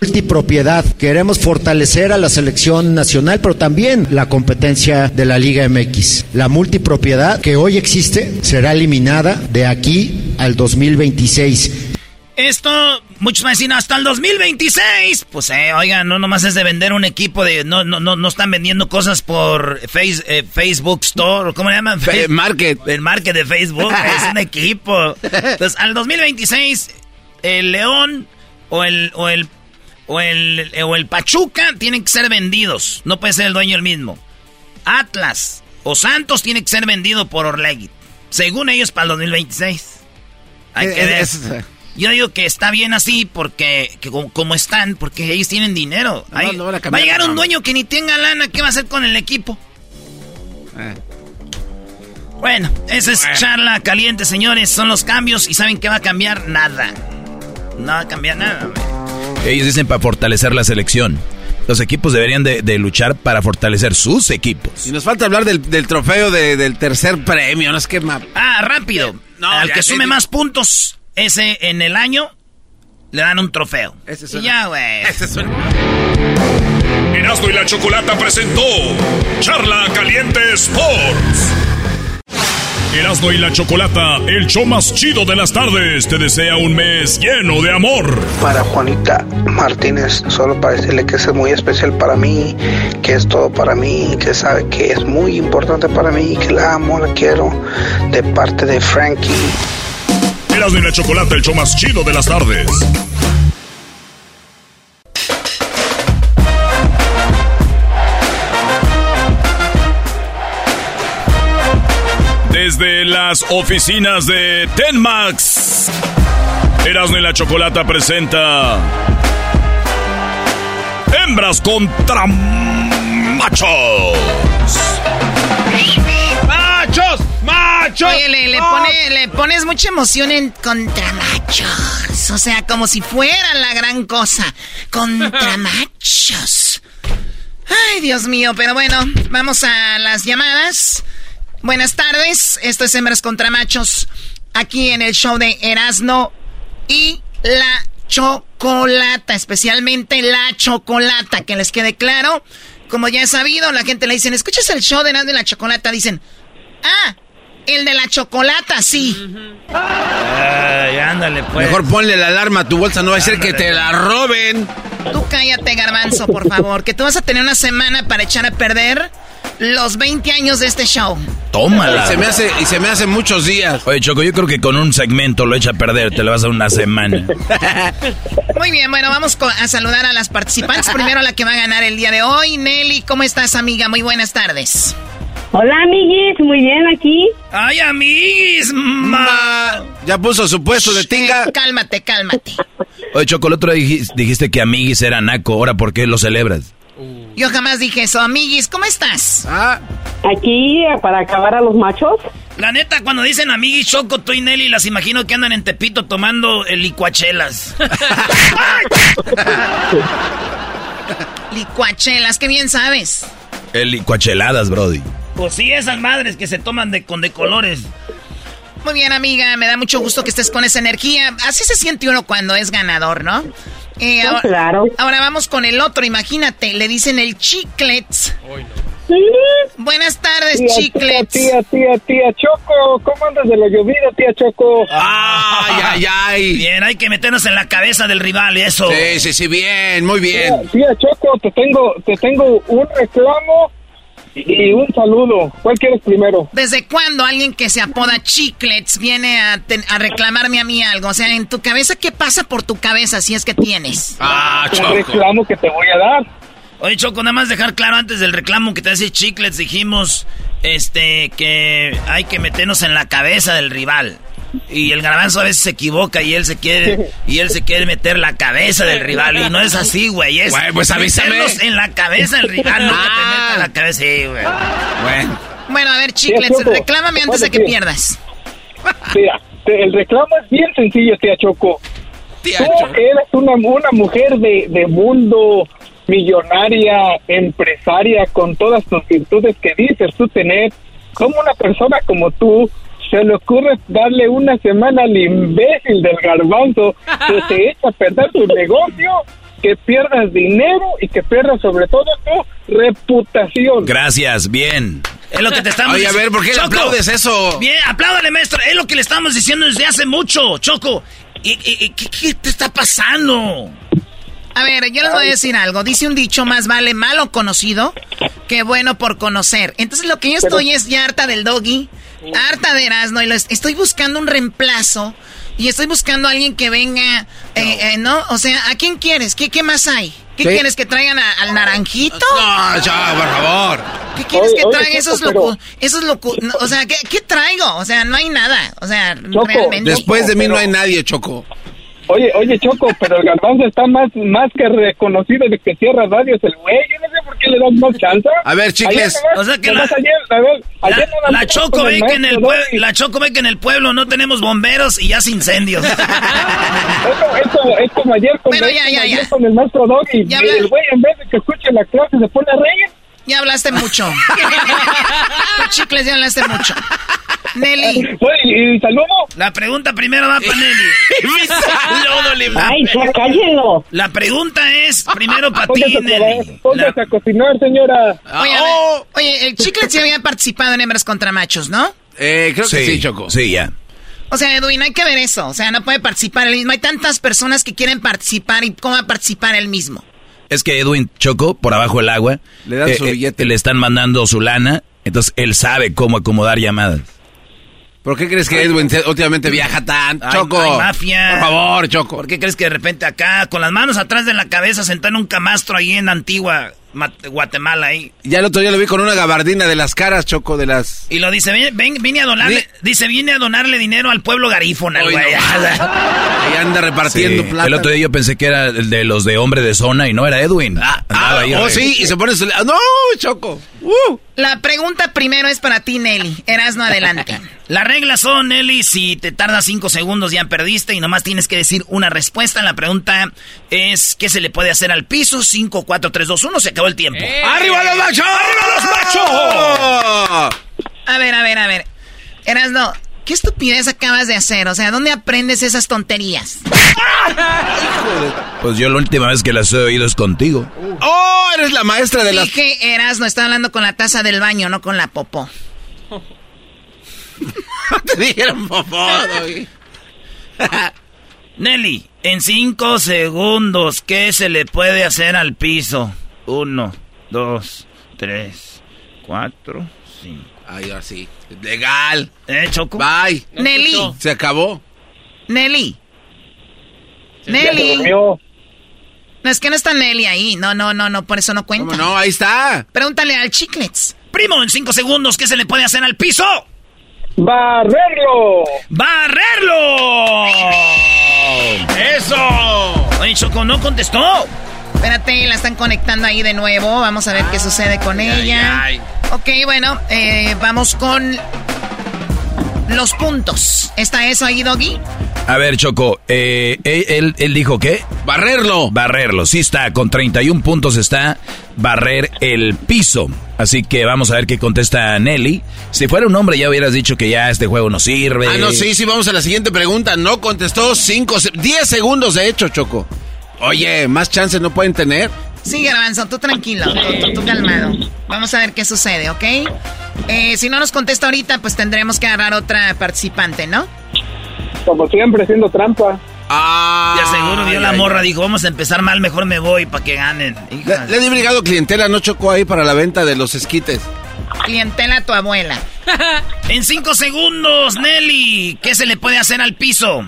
Multipropiedad. Queremos fortalecer a la selección nacional, pero también la competencia de la Liga MX. La multipropiedad que hoy existe será eliminada de aquí al 2026. Esto, muchos a decir, hasta el 2026. Pues, eh, oigan, no nomás es de vender un equipo de. No, no, no, no están vendiendo cosas por face- eh, Facebook Store, ¿cómo le llaman? Fe- market. El market de Facebook es un equipo. Entonces, al 2026, el León o el, o el, o el, o el Pachuca tienen que ser vendidos. No puede ser el dueño el mismo. Atlas o Santos tiene que ser vendido por Orlegui. Según ellos, para el 2026. Hay Eh, que eh, ver. Yo digo que está bien así porque que como, como están, porque ellos tienen dinero. No, Ahí- no a va a llegar un dueño que ni tenga lana, ¿qué va a hacer con el equipo? Eh. Bueno, esa es charla caliente, señores. Son los cambios y ¿saben qué va a cambiar? Nada. No va a cambiar nada. güey. Ellos dicen para fortalecer la selección. Los equipos deberían de, de luchar para fortalecer sus equipos. Y nos falta hablar del, del trofeo de- del tercer premio, no es que... Ah, rápido. No, Al que sume más puntos ese en el año, le dan un trofeo. Ese Y suena- ya, güey. Ese es un- Erasmo y la Chocolata presentó Charla Caliente Sports. Erasmo y la Chocolata, el show más chido de las tardes, te desea un mes lleno de amor. Para Juanita Martínez, solo para decirle que es muy especial para mí, que es todo para mí, que sabe que es muy importante para mí, que la amo, la quiero, de parte de Frankie. Erasmo y la Chocolata, el show más chido de las tardes. Desde las oficinas de Tenmax, Erasmo y la Chocolata presenta Hembras contra Machos. ¡Machos! ¡Machos! Oye, le, le pone, le pones mucha emoción en contra machos. O sea, como si fuera la gran cosa. Contra machos. Ay, Dios mío, pero bueno, vamos a las llamadas. Buenas tardes, esto es Hembras contra Machos, aquí en el show de Erasno y la chocolata, especialmente la chocolata, que les quede claro. Como ya he sabido, la gente le dicen, ¿escuchas el show de Erasno y la chocolata? Dicen, ah, El de la chocolata, sí. Ay, ándale, pues. Mejor ponle la alarma a tu bolsa, no va a ser que te la roben. Tú cállate, garbanzo, por favor, que tú vas a tener una semana para echar a perder los 20 años de este show. Tómala. Y se me hace, y se me hace muchos días. Oye, Choco, yo creo que con un segmento lo echa a perder, te lo vas a una semana. Muy bien, bueno, vamos a saludar a las participantes. Primero la que va a ganar el día de hoy. Nelly, ¿cómo estás, amiga? Muy buenas tardes. Hola, amiguis, muy bien aquí. Ay, amiguis, ma. Ya puso su puesto de tinga. cálmate, cálmate. Oye, Choco, el otro día dijiste, dijiste que amiguis era naco, ahora ¿por qué lo celebras? Yo jamás dije eso. Amiguis, ¿cómo estás? Ah. Aquí, para acabar a los machos. La neta, cuando dicen amiguis, Choco, tú y Nelly, las imagino que andan en Tepito tomando el licuachelas. licuachelas, qué bien sabes. El licuacheladas, Brody. Pues sí, esas madres que se toman de, con de colores. Muy bien, amiga, me da mucho gusto que estés con esa energía. Así se siente uno cuando es ganador, ¿no? Eh, ahora, claro. Ahora vamos con el otro, imagínate, le dicen el chiclets. Buenas tardes, chiclets. Tía, tía, tía, Choco, ¿cómo andas de la llovida, tía Choco? Ay, ay, ay. Bien, hay que meternos en la cabeza del rival y eso. Sí, sí, sí, bien, muy bien. Tía, tía Choco, te tengo, te tengo un reclamo y un saludo. ¿Cuál quieres primero? ¿Desde cuándo alguien que se apoda Chiclets viene a, reclamarme a mí algo? O sea, en tu cabeza, ¿qué pasa por tu cabeza si es que tienes? Ah, Un reclamo que te voy a dar. Oye, Choco, nada más dejar claro antes del reclamo que te hace Chiclets, dijimos este que hay que meternos en la cabeza del rival. Y el garbanzo a veces se equivoca y él se quiere y él se quiere meter la cabeza del rival y no es así, güey, es pues avísame. en la cabeza del rival, no que te meta la cabeza, sí, güey. Bueno. Bueno, a ver, Chiclets, reclámame antes de que pierdas. Mira, el reclamo es bien sencillo, tía Choco. Tía Tú eres una, una mujer de, de mundo, millonaria, empresaria, con todas tus virtudes que dices tú tener. Como una persona como tú se le ocurre darle una semana al imbécil del garbanzo que te echa a perder tu negocio, que pierdas dinero y que pierdas sobre todo tu reputación. Gracias, bien. Es lo que te estamos diciendo. Oye, a ver, ¿por qué le aplaudes eso? Bien, apláudale, maestro. Es lo que le estamos diciendo desde hace mucho, Choco. ¿Y, qué, qué te está pasando? A ver, yo les voy a decir algo. Dice un dicho, más vale malo conocido que bueno por conocer. Entonces lo que yo estoy es ya harta del doggy harta de Erasmo y estoy buscando un reemplazo y estoy buscando a alguien que venga, eh, eh, ¿no? O sea, ¿a quién quieres? ¿Qué, qué más hay? ¿Qué quieres que traigan al naranjito? No, ya, por favor. ¿Qué quieres que traigan esos locos? Esos locos, o sea, ¿qué, ¿qué, traigo? O sea, no hay nada. O sea, realmente. Después de mí no hay nadie, Choco. Oye, oye, Choco, pero el garbanzo está más, más que reconocido de que cierra radios el güey. Yo no sé por qué le das más chance. A ver, chicles. o sea que la, la, Choco ve que en el pueblo, la Choco ve que en el pueblo no tenemos bomberos y ya hace incendios. eso, eso, es como ayer con, el, ya, ya, ya. con el maestro Doggy. Y el güey en vez de que escuche la clase se pone a reír. Ya hablaste mucho. chicles, ya hablaste mucho. Nelly. ¿Y saludo? La pregunta primero va para Nelly. Mi saludo, Ay, ya cállenlo. La pregunta es primero para ti, Nelly. Póngase a cocinar, señora. Oye, oye, el Chicles ya había participado en Hembras contra Machos, ¿no? Eh, creo que sí, Choco. Sí, ya. O sea, Edwin, hay que ver eso. O sea, no puede participar él mismo. Hay tantas personas que quieren participar y cómo va a participar él mismo. Es que Edwin Choco, por abajo del agua, le, dan su eh, eh, billete. le están mandando su lana, entonces él sabe cómo acomodar llamadas. ¿Por qué crees que Edwin últimamente viaja tan? Choco. Ay, mafia. Por favor, Choco. ¿Por qué crees que de repente acá, con las manos atrás de la cabeza, sentado en un camastro ahí en Antigua, Guatemala ahí? Ya el otro día lo vi con una gabardina de las caras, Choco, de las... Y lo dice, ven, vine a donarle, dice, vine a donarle dinero al pueblo garífona, güey. ahí anda repartiendo plata. El otro día yo pensé que era el de los de hombre de zona y no era Edwin. Ah, ah oh, sí, y se pone su... ¡No, Choco! Uh. La pregunta primero es para ti, Nelly. Erasno, adelante. Las reglas son, Nelly, si te tardas cinco segundos ya perdiste y nomás tienes que decir una respuesta. La pregunta es, ¿qué se le puede hacer al piso? 5, 4, 3, 2, 1, se acabó el tiempo. ¡Eh! ¡Arriba los machos! ¡Arriba los machos! A ver, a ver, a ver. Erasno, ¿qué estupidez acabas de hacer? O sea, ¿dónde aprendes esas tonterías? Pues yo la última vez que las he oído es contigo. ¡Oh! Eres la maestra de las... Dije, Erasno, está hablando con la taza del baño, no con la popó. te dijeron popó, Nelly, en cinco segundos, ¿qué se le puede hacer al piso? Uno, dos, tres, cuatro, cinco. Ay, así. Legal. ¿Eh, Choco? Bye. Nelly. Se acabó. Nelly. Nelly. No, es que no está Nelly ahí. No, no, no, no, por eso no cuenta. no? Ahí está. Pregúntale al Chiclets. Primo, en cinco segundos, ¿qué se le puede hacer al piso? ¡Barrerlo! ¡Barrerlo! ¡Eso! Oye, Choco, no contestó. Espérate, la están conectando ahí de nuevo. Vamos a ver qué sucede con ella. Ok, bueno, eh, vamos con los puntos. ¿Está eso ahí, Doggy? A ver, Choco, eh, él, él, dijo qué? Barrerlo. Barrerlo, sí está, con 31 puntos está barrer el piso. Así que vamos a ver qué contesta Nelly. Si fuera un hombre ya hubieras dicho que ya este juego no sirve. Ah, no, sí, sí, vamos a la siguiente pregunta. No contestó 5, 10 segundos de hecho, Choco. Oye, ¿más chances no pueden tener? Sí, Garbanzo, tú tranquilo, tú, calmado. Vamos a ver qué sucede, ¿ok? Eh, si no nos contesta ahorita, pues tendremos que agarrar otra participante, ¿no? Como siempre, haciendo trampa. Ah, ya seguro vio la morra, dijo, vamos a empezar mal, mejor me voy para que ganen. Le, le he brigado clientela, no chocó ahí para la venta de los esquites. Clientela a tu abuela. en cinco segundos, Nelly, ¿qué se le puede hacer al piso?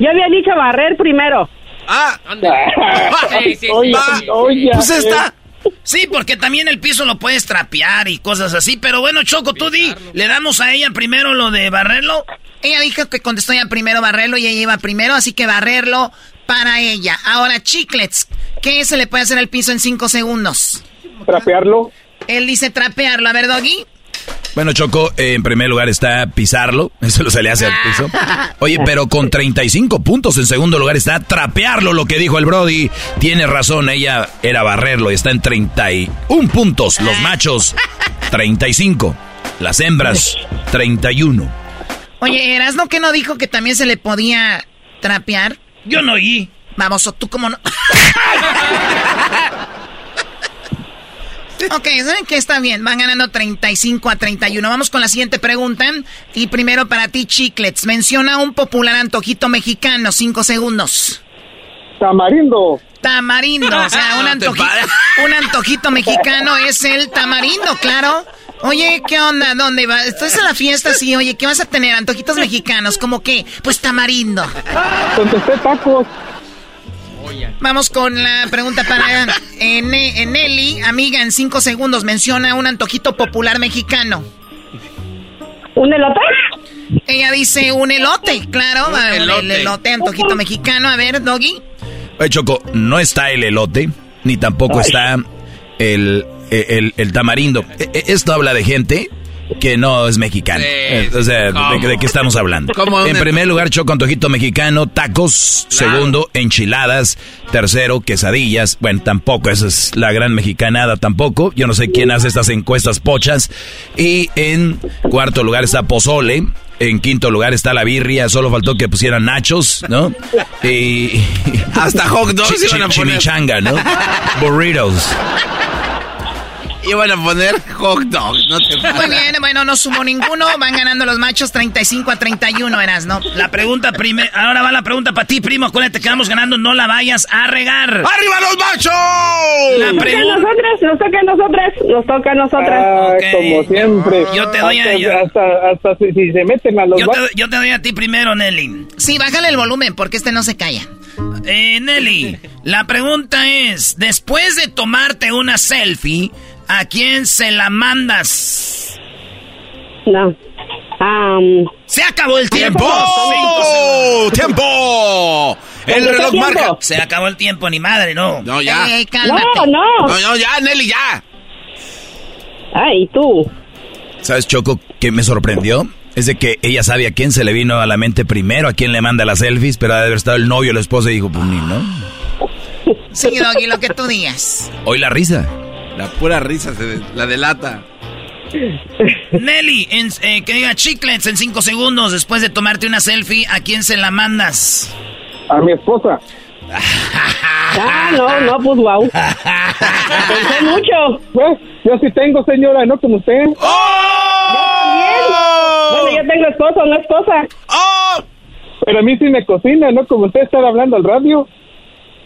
Yo había dicho barrer primero. Ah, sí, sí, oye, oye, pues está. Sí, porque también el piso lo puedes trapear y cosas así. Pero bueno, Choco, tú di, ¿le damos a ella primero lo de barrerlo? Ella dijo que contestó ya primero barrerlo y ella iba primero, así que barrerlo para ella. Ahora, chiclets, ¿qué se le puede hacer al piso en cinco segundos? Trapearlo. Él dice trapearlo. A ver, Doggy. Bueno, Choco, eh, en primer lugar está pisarlo, eso se le hace al piso. Oye, pero con 35 puntos en segundo lugar está trapearlo, lo que dijo el Brody. Tiene razón, ella era barrerlo, está en 31 puntos. Los machos, 35. Las hembras, 31. Oye, ¿Erasno que no dijo que también se le podía trapear? Yo no oí. Vamos, tú como no. Ok, ¿saben qué? Está bien. Van ganando 35 a 31. Vamos con la siguiente pregunta. Y primero para ti, Chiclets. Menciona un popular antojito mexicano. Cinco segundos. Tamarindo. Tamarindo. O sea, un antojito, un antojito mexicano es el tamarindo, claro. Oye, ¿qué onda? ¿Dónde vas? Estás en la fiesta, sí. Oye, ¿qué vas a tener? Antojitos mexicanos. ¿Cómo qué? Pues tamarindo. Contesté tacos. Vamos con la pregunta para Nelly. Amiga, en cinco segundos menciona un antojito popular mexicano. ¿Un elote? Ella dice un elote, claro. El elote, antojito mexicano. A ver, Doggy. Oye, Choco, no está el elote, ni tampoco está el, el, tamarindo. E, e, esto habla de gente que no es mexicano. o sea, de, qué estamos hablando? En primer lugar, choco antojito mexicano, tacos. Segundo, enchiladas. Tercero, quesadillas. Bueno, tampoco, esa es la gran mexicanada tampoco. Yo no sé quién hace estas encuestas pochas. Y en cuarto lugar está pozole. En quinto lugar está la birria, solo faltó que pusieran nachos, ¿no? Y... Hasta hot dogs chimichanga, ¿no? Burritos. Iban a poner hot dog, no te Muy bien, bueno, no sumo ninguno. Van ganando los machos 35 a 31, eras, ¿no? La pregunta primero. Ahora va la pregunta para ti, primo. Acuérdate que vamos ganando, no la vayas a regar. ¡Arriba los machos! La pregunta. Nosotros, nos toca a nosotros, nos toca a nosotras. Ah, como siempre. Yo te doy a. Hasta, hasta, si, se meten a los yo te, yo te doy a ti primero, Nelly. Sí, bájale el volumen porque este no se calla. Eh, Nelly, la pregunta es: después de tomarte una selfie. ¿A quién se la mandas? No. Se acabó el tiempo. ¡Tiempo! El reloj marca. Se acabó el tiempo, ni madre, no. No, ya. no, no. No, no, ya, Nelly, ya. Ay, tú. ¿Sabes, Choco, qué me sorprendió? Es de que ella sabe a quién se le vino a la mente primero, a quién le manda las selfies, pero ha de haber estado el novio, la esposa y dijo, pues ni, ¿no? Sí, Doggy, lo que tú digas. Hoy la risa. La pura risa se la delata. Nelly, eh, que diga chiclets en cinco segundos después de tomarte una selfie, ¿a quién se la mandas? A mi esposa. ah, no, no, pues wow. Pensé mucho. Pues, yo sí tengo, señora, no como usted. ¡Oh! Bueno, yo tengo esposo, no esposa. ¡Oh! Pero a mí sí me cocina, ¿no? Como usted está hablando al radio.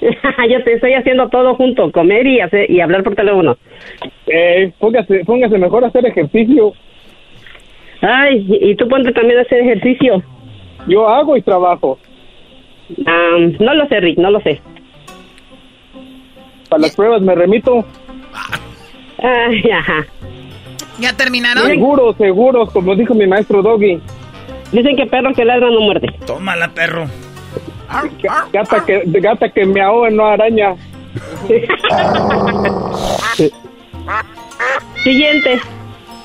yo te estoy haciendo todo junto, comer y hacer y hablar por teléfono. Eh, póngase, póngase mejor a hacer ejercicio. Ay, y tú ponte también a hacer ejercicio. Yo hago y trabajo. Ah, no lo sé, Rick, no lo sé. Para las pruebas me remito. Ay, ajá. ¿Ya terminaron? Seguro, seguro, como dijo mi maestro Doggy. Dicen que perro que ladra no muerde. Tómala, perro. Gata que, gata que me ahoga, no araña. Siguiente.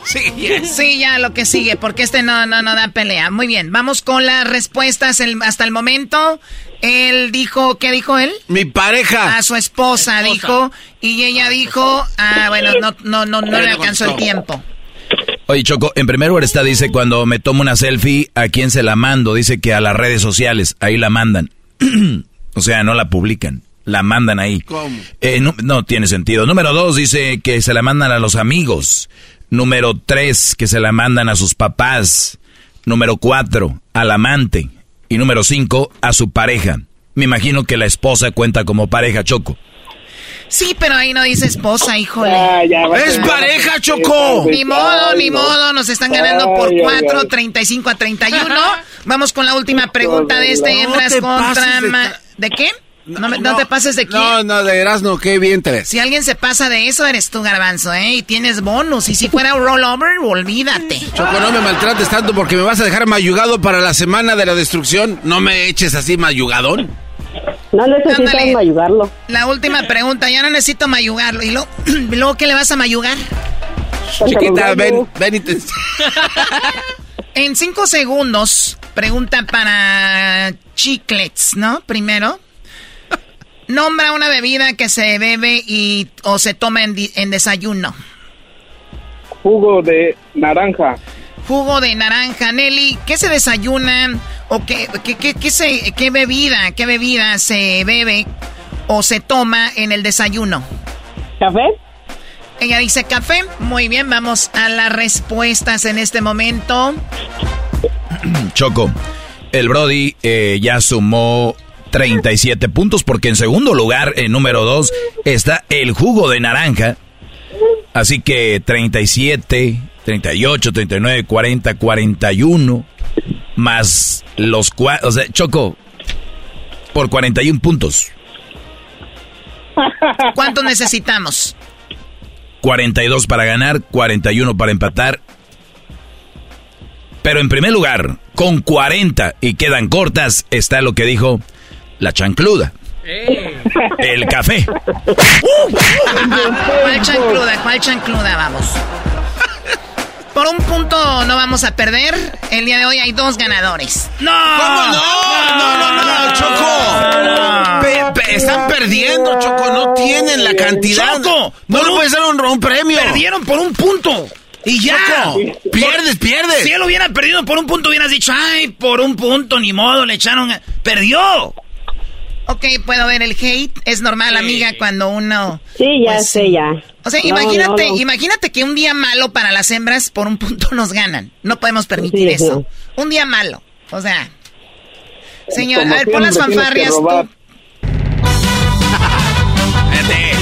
Sí, sí, ya lo que sigue, porque este no, no, no da pelea. Muy bien, vamos con las respuestas el- hasta el momento. Él dijo, ¿qué dijo él? Mi pareja. A su esposa, dijo, y ella dijo, ah, bueno, no, no, no, no le alcanzó el tiempo. Oye, Choco, en primer lugar está, dice, cuando me tomo una selfie, ¿a quién se la mando? Dice que a las redes sociales, ahí la mandan. o sea, no la publican, la mandan ahí. ¿Cómo? Eh, no, no tiene sentido. Número dos, dice que se la mandan a los amigos. Número tres, que se la mandan a sus papás. Número cuatro, al amante. Y número cinco, a su pareja. Me imagino que la esposa cuenta como pareja, Choco. Sí, pero ahí no dice esposa, híjole. Ah, ya, va a ¡Es pareja, Choco! Ni modo, ni modo, nos están ganando por Ay, ay, 4, ay. 35 a 31. Vamos con la última pregunta de este No hembras contra... de ¿De qué? No, me- no te pases de quién. No, no, de Erasmo, qué bien tres. Si alguien se pasa de eso, eres tú, Garbanzo, ¿eh? Y tienes bonus. Y si fuera un rollover, olvídate. Choco, no me maltrates tanto porque me vas a dejar mayugado para la semana de la destrucción. No me eches así mayugadón. No necesitas Ándale. ayudarlo. La última pregunta, ya no necesito mayugarlo. ¿Y luego, ¿y luego qué le vas a mayugar? Chiquita, ven, ven y te... En cinco segundos, pregunta para chiclets, ¿no? Primero. Nombra una bebida que se bebe y o se toma en, en desayuno. Jugo de naranja. Jugo de naranja, Nelly. ¿Qué se desayuna o qué, qué, qué, qué se, qué bebida, qué bebida se bebe o se toma en el desayuno? ¿Café? Ella dice café. Muy bien, vamos a las respuestas en este momento. Choco, el Brody eh, ya sumó 37 puntos porque en segundo lugar, en número 2, está el jugo de naranja. Así que 37, 38, 39, 40, 41, más los cuatro, o sea, Choco, por 41 puntos. ¿Cuánto necesitamos? 42 para ganar, 41 para empatar. Pero en primer lugar, con 40 y quedan cortas, está lo que dijo la chancluda. El café. ¿Cuál chancluda? ¿Cuál chancluda? Vamos. Por un punto no vamos a perder. El día de hoy hay dos ganadores. ¡No! ¿Cómo no? No, no, no, Choco. Pe- pe- están perdiendo, Choco. No tienen la cantidad. Choco, no le un- puedes dar un, un premio. Perdieron por un punto. Y ya. Choco, pierdes, pierdes. Si él hubiera perdido por un punto, hubieras dicho, ay, por un punto, ni modo, le echaron. a-". Perdió. Ok, puedo ver el hate. Es normal, amiga, cuando uno... Sí, ya Pues, sé, ya. O sea, No, imagínate, no, no. imagínate que un día malo para las hembras por un punto nos ganan. No podemos permitir Sí, eso. Un día malo. O sea... Señor, Como a ver, pon las fanfarrias robar. tú. Vete.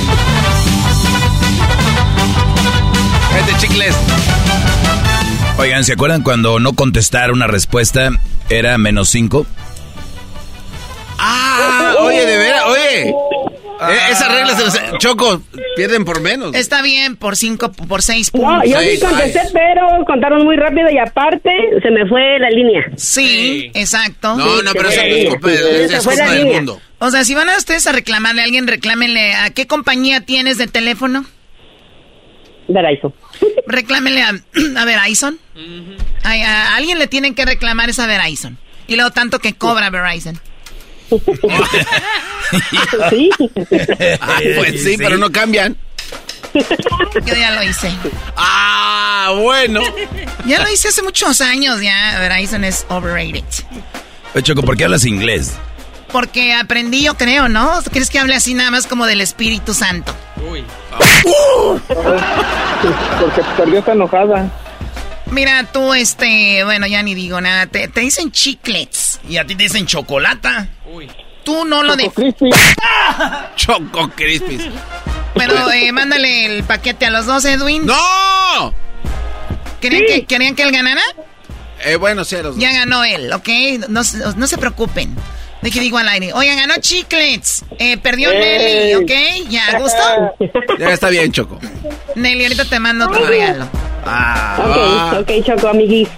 Vete, chicles. Oigan, ¿se acuerdan cuando no contestar una respuesta era menos 5? Ah, oye, de veras, oye. Eh, esas reglas de los... Choco, pierden por menos. Está bien por cinco, por seis No, puntos. yo sí contesté, seis. pero contaron muy rápido y aparte se me fue la línea. Sí, exacto. No, no, pero eso no es culpa, es fue la culpa del línea. mundo. O sea, si van a ustedes a reclamarle a alguien, reclámenle a qué compañía tienes de teléfono. Verizon. Reclámenle a, a Verizon. Ay, a, alguien le tienen que reclamar esa Verizon. Y luego tanto que cobra Verizon. sí. Ah, pues sí, pero no cambian. Yo ya lo hice. Ah, bueno. Ya lo hice hace muchos años ya. Verizon es overrated. Oye, Choco, ¿por qué hablas inglés? Porque aprendí, yo creo, ¿no? ¿Crees que hable así nada más como del Espíritu Santo? Porque perdió está enojada. Mira, tú, este, bueno, ya ni digo nada. Te, dicen chiclets. Y a ti te dicen chocolata. Uy. Tú no lo de. Choco Crispis. Bueno, eh, mándale el paquete a los dos, Edwin. ¡No! ¿Querían, que, ¿querían que él ganara? Eh, bueno, sí, los Ya ganó él, ¿ok? No, no se preocupen. De que digo al aire. Oigan, ganó Chiclets. Eh, perdió Nelly, ¿ok? ¿Ya, gusto? Ya está bien, Choco. Nelly, ahorita te mando otro regalo. Ah. Ok, ok, Choco, amiguis.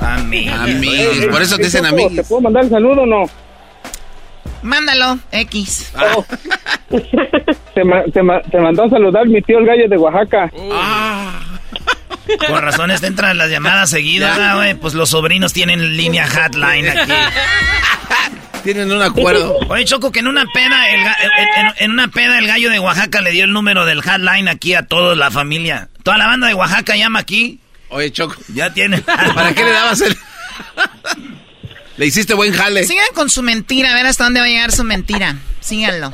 Amiguis. Por eso te dicen amiguis. ¿Te puedo mandar el saludo o no? Mándalo, X. Oh. te, te, mandó a saludar mi tío el gallo de Oaxaca. Ah. Por razones te entran las llamadas seguidas, güey. Pues los sobrinos tienen línea hotline aquí. Tienen un acuerdo. Oye, Choco, que en una peda, el, en, una peda el gallo de Oaxaca le dio el número del hotline aquí a toda la familia. Toda la banda de Oaxaca llama aquí. Oye, Choco. Ya tiene. ¿Para qué le dabas el...? Le hiciste buen jale. Sigan con su mentira, a ver hasta dónde va a llegar su mentira. Síganlo.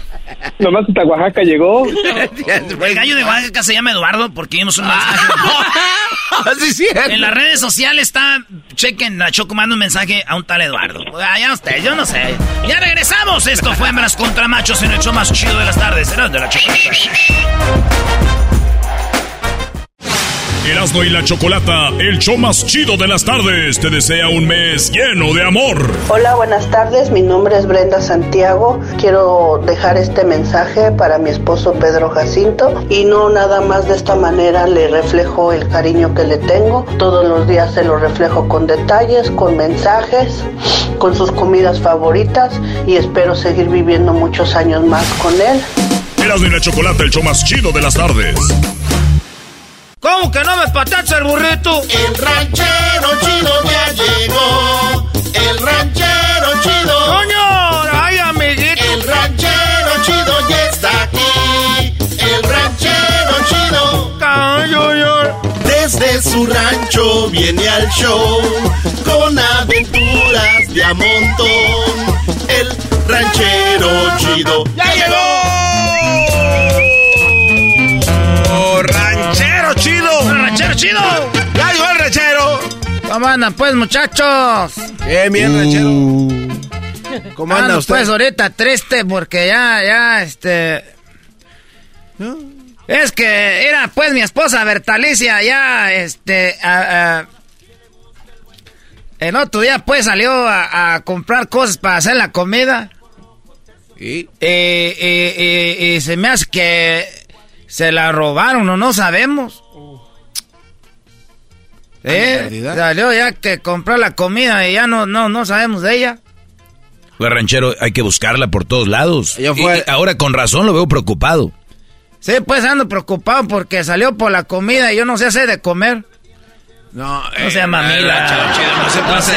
Nomás hasta Oaxaca llegó. El gallo de Oaxaca se llama Eduardo porque vimos un mensaje. sí, En las redes sociales está, chequen, la Choco manda un mensaje a un tal Eduardo. Allá ah, usted, yo no sé. Ya regresamos. Esto fue Hembras contra Machos en el show más chido de las tardes. Era de la Choco. Erasmo y la Chocolata, el show más chido de las tardes, te desea un mes lleno de amor. Hola, buenas tardes. Mi nombre es Brenda Santiago. Quiero dejar este mensaje para mi esposo Pedro Jacinto y no nada más de esta manera le reflejo el cariño que le tengo. Todos los días se lo reflejo con detalles, con mensajes, con sus comidas favoritas y espero seguir viviendo muchos años más con él. Erasmo y la Chocolata, el show más chido de las tardes. ¿Cómo que no me patacha el burrito? El ranchero chido ya llegó. El ranchero chido. ¡Coño! ¡Ay, amiguito! El ranchero chido ya está aquí. El ranchero chido. ¡Cayo, Desde su rancho viene al show. Con aventuras de a montón. El ranchero chido. ¡Ya llegó! Chido! ¡Ya llegó el ranchero! ¿Cómo andan pues, muchachos? Bien, bien, ranchero. ¿Cómo andan ustedes? pues ahorita triste porque ya, ya, este... Es que era pues mi esposa Bertalicia ya, este... el otro día pues salió a, comprar cosas para hacer la comida. ¿Y? y se me hace que se la robaron o no sabemos. ¿Eh? Salió ya que compró la comida y ya no, no, no sabemos de ella. Pues ranchero, hay que buscarla por todos lados. Y ahora con razón lo veo preocupado. Sí, pues ando preocupado porque salió por la comida y yo no sé hacer de comer. No, no eh, sea mamila. no se pase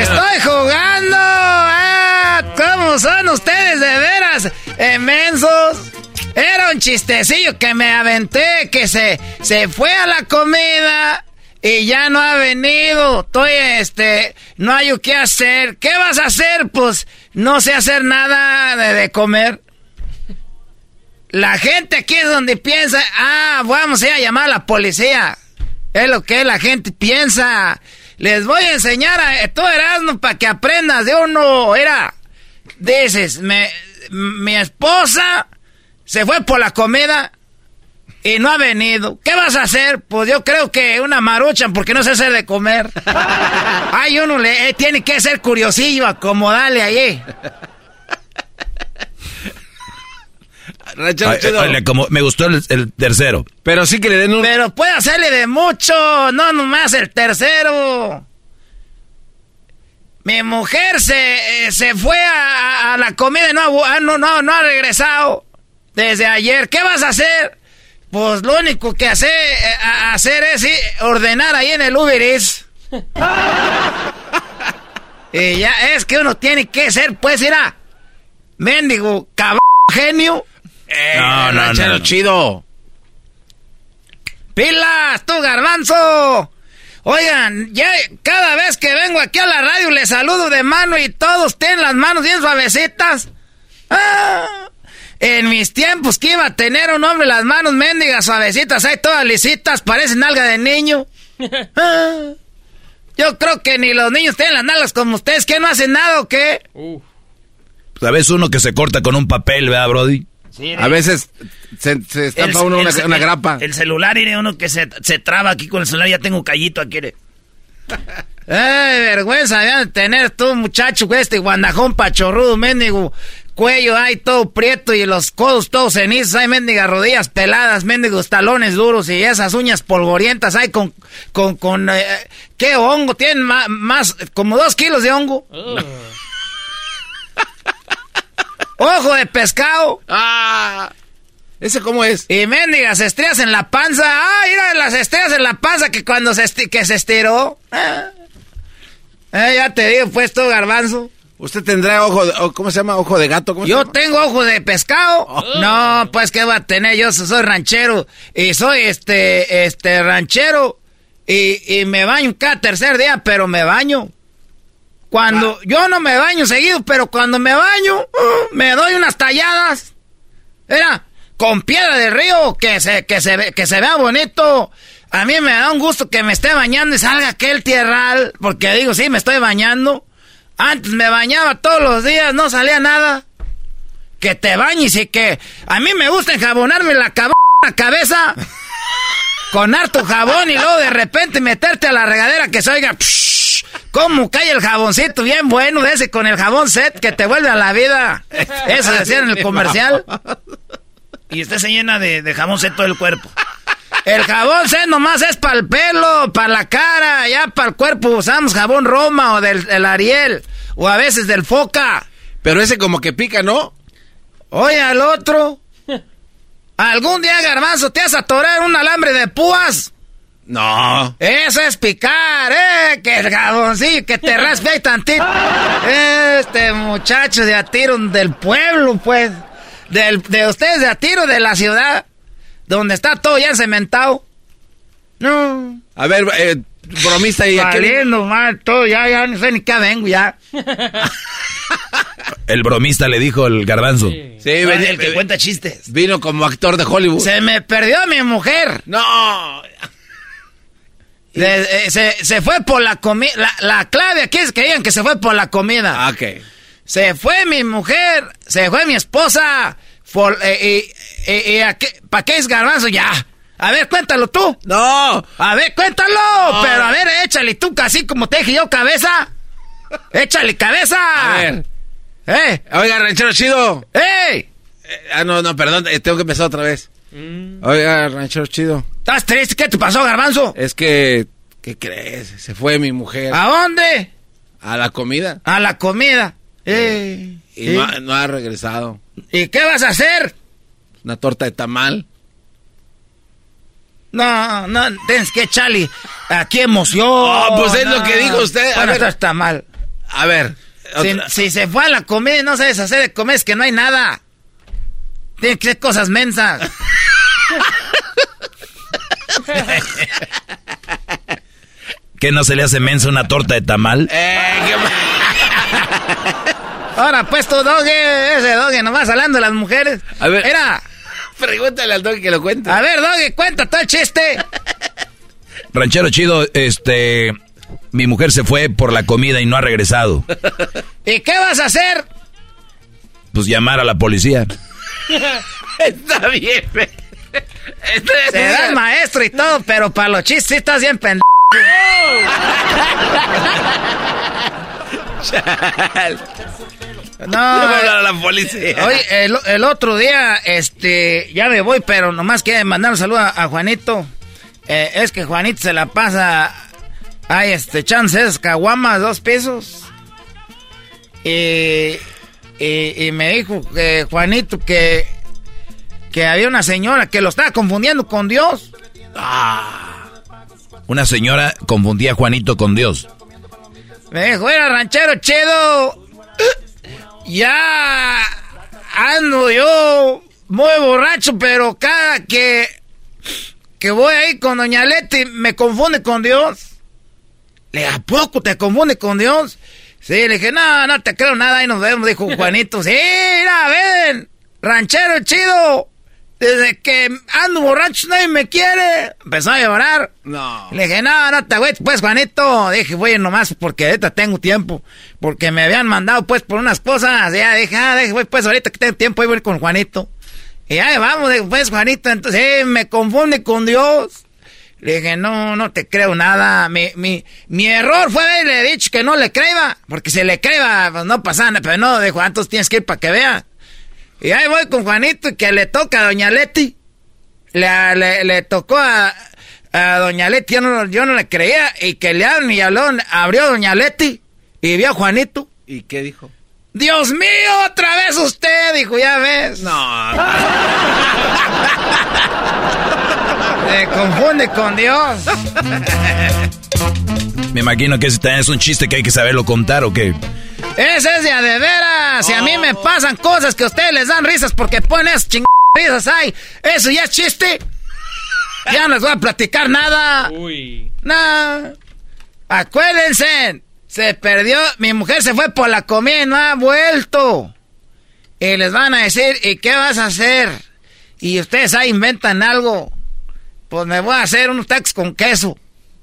Estoy jugando. Ah, ¿Cómo son ustedes de veras? Inmensos. Era un chistecillo que me aventé, que se, se fue a la comida y ya no ha venido. Estoy, este, no hay qué hacer. ¿Qué vas a hacer? Pues no sé hacer nada de, comer. La gente aquí es donde piensa, ah, vamos a, llamar a la policía. Es lo que la gente piensa. Les voy a enseñar a todo Erasmo para que aprendas de uno. Era, dices, me, mi esposa se fue por la comida y no ha venido. ¿Qué vas a hacer? Pues yo creo que una maruchan porque no se hace de comer. Ay, uno le eh, tiene que ser curiosillo, acomodarle ahí. como me gustó el, tercero. Pero sí que le den un... Pero puede hacerle de mucho, no nomás el tercero. Mi mujer se, eh, se fue a, la comida y no, ah, no, no, no ha regresado desde ayer. ¿Qué vas a hacer? Pues lo único que hace, eh, hacer es ordenar ahí en el Uber Eats. y ya es que uno tiene que ser, pues, a mendigo, cabrón, genio. Eh, no, no, no, chido. ¡Pilas, tú, garbanzo! Oigan, ya cada vez que vengo aquí a la radio les saludo de mano y todos tienen las manos bien suavecitas. Ah, En mis tiempos que iba a tener un hombre las manos mendigas, suavecitas, ahí todas lisitas, parecen alga de niño. Ah, yo creo que ni los niños tienen las nalgas como ustedes, que no hacen nada o qué. ¿Sabes uno que se corta con un papel, verdad, Brody? a veces se, se estampa uno una, una, grapa. El, celular, y uno que se, se traba aquí con el celular, ya tengo un callito aquí. Ay, vergüenza de tener tú, muchacho, este guandajón pachorrudo, mendigo, cuello ay, todo prieto y los codos todos cenizos, hay mendigas rodillas peladas, mendigos talones duros y esas uñas polvorientas, hay con, con, con, eh, ¿qué hongo? Tienen más, más, como dos kilos de hongo. Ojo de pescado. Ah. ¿Ese cómo es? Y mendigas estrellas en la panza. Ah, mira las estrellas en la panza que cuando se, que se estiró. Ah. Eh, ya te digo, pues, todo garbanzo. ¿Usted tendrá ojo, de, ¿cómo se llama? ¿Ojo de gato? Yo tengo ojo de pescado. Oh. No, pues, ¿qué va a tener? Yo soy ranchero. Y soy, este, este, ranchero. Y, y me baño cada tercer día, pero me baño. Cuando, ah. yo no me baño seguido, pero cuando me baño, uh, me doy unas talladas. Era, con piedra de río, que se, que se, que se vea bonito. A mí me da un gusto que me esté bañando y salga aquel tierral, porque digo, sí, me estoy bañando. Antes me bañaba todos los días, no salía nada. Que te bañes y que a mí me gusta enjabonarme la, la cabeza con harto jabón y luego de repente meterte a la regadera que se oiga... ¿Cómo cae el jaboncito bien bueno de ese con el jabón set que te vuelve a la vida? Eso decía en el comercial. Y usted se llena de, de jabón set todo el cuerpo. El jabón C nomás es para el pelo, para la cara, ya para el cuerpo usamos jabón Roma o del, Ariel, o a veces del Foca. Pero ese como que pica, ¿no? Oye, al otro. ¿Algún día, garbanzo, te has atorado un alambre de púas? No. Eso es picar, ¿eh? Que el jaboncillo, que te raspe tantito. Este muchacho de Atiro del pueblo, pues. Del, de ustedes de Atiro de la ciudad donde está todo ya cementado. No. A ver, eh, bromista y Saliendo mal, todo ya, ya no sé ni qué vengo ya. el bromista le dijo el garbanzo. Sí, venía, el que cuenta chistes. Vino como actor de Hollywood. Se me perdió mi mujer. No. Eh, se, se, fue por la comida. La, la, clave aquí es que digan que se fue por la comida. Ah, ok. Se fue mi mujer, se fue mi esposa, eh, eh, eh, ¿Para qué es garbanzo? Ya. A ver, cuéntalo tú. No. A ver, cuéntalo. Pero a ver, échale tú, casi como te dije yo, cabeza. Échale cabeza. A ver. ¿Eh? Oiga, ranchero chido. ¡Ey! ah, no, no, perdón, tengo que empezar otra vez. Mm. Oiga, ranchero chido. ¿Estás triste? ¿Qué te pasó, garbanzo? Es que, ¿qué crees? Se fue mi mujer. ¿A dónde? A la comida. A la comida. Eh. Y no ha regresado. ¿Y qué vas a hacer? Una torta de tamal. No, no, tienes que echarle aquí emoción. Oh, pues es lo que dijo usted. A ver, está mal. A ver. Si, se fue a la comida y no sabes hacer de comer, es que no hay nada. Tiene que ser cosas mensas. ¿Qué no se le hace mensa una torta de tamal? Eh, Ahora, pues tu doge, ese doge, nomás hablando de las mujeres. A ver. Era. Pregúntale al doge que lo cuente. A ver, doge, cuenta todo el chiste. Ranchero chido, este. Mi mujer se fue por la comida y no ha regresado. ¿Y qué vas a hacer? Pues llamar a la policía. Está bien, Se da el maestro y todo, pero para los chistes estás bien pendejo. No, a la policía. Oye, el, otro día, este, ya me voy, pero nomás quiero mandar un saludo a, Juanito. Eh, es que Juanito se la pasa, hay este, chances, caguamas, dos pesos. Y, y, me dijo que Juanito que, que había una señora que lo estaba confundiendo con Dios. Ah, una señora confundía a Juanito con Dios. Me dijo, era ranchero chido ya ando yo muy borracho, pero cada que, que voy ahí con Doña Leti me confunde con Dios. ¿Le a poco te confunde con Dios? Sí, le dije, no, no te creo nada, ahí nos vemos, dijo Juanito. Sí, mira, ven. ranchero chido. Desde que ando borracho nadie me quiere. Empezó a llorar. No. Le dije, no, no te güey, pues Juanito. Dije, voy nomás porque ahorita tengo tiempo. Porque me habían mandado pues por unas cosas. Ya dije, ah, güey, pues ahorita que tengo tiempo voy a ir con Juanito. Y ahí vamos, pues Juanito. Entonces, eh, me confunde con Dios. Le dije, no, no te creo nada. Mi, mi, mi error fue haberle dicho que no le creba. Porque si le creba, pues no pasa nada. Pero no, de Juan, tienes que ir para que vea. Y ahí voy con Juanito y que le toca a Doña Leti. Le, le, tocó a, Doña Leti, yo no, yo no le creía. Y que le y habló, abrió Doña Leti y vio a Juanito. ¿Y qué dijo? Dios mío, otra vez usted, dijo, ya ves. No. Se confunde con Dios. Me imagino que ese también es un chiste que hay que saberlo contar o qué. Ese es de a de veras. Si a mí me oh. pasan cosas que a ustedes les dan risas porque ponen esas risas ahí, eso ya es chiste. Ya no les voy a platicar nada. Uy. Nada. Acuérdense, se perdió, mi mujer se fue por la comida y no ha vuelto. Y les van a decir, ¿y qué vas a hacer? Y ustedes ahí inventan algo. Pues me voy a hacer unos tacos con queso.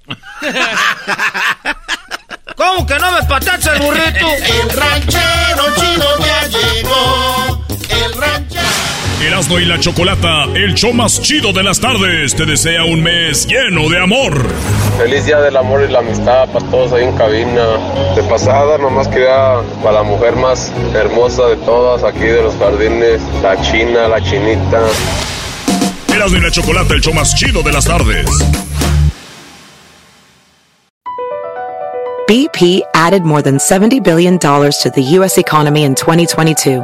¿Cómo que no me patacha el burrito? El ranchero chido ya llegó. El ranchero. Erasmo y la Chocolata, el show más chido de las tardes, te desea un mes lleno de amor. Feliz día del amor y la amistad para todos ahí en cabina. De pasada, nomás queda para la mujer más hermosa de todas aquí de los jardines, la china, la chinita. Erasmo y la Chocolata, el show más chido de las tardes. BP added more than $70 billion to the U.S. economy in 2022.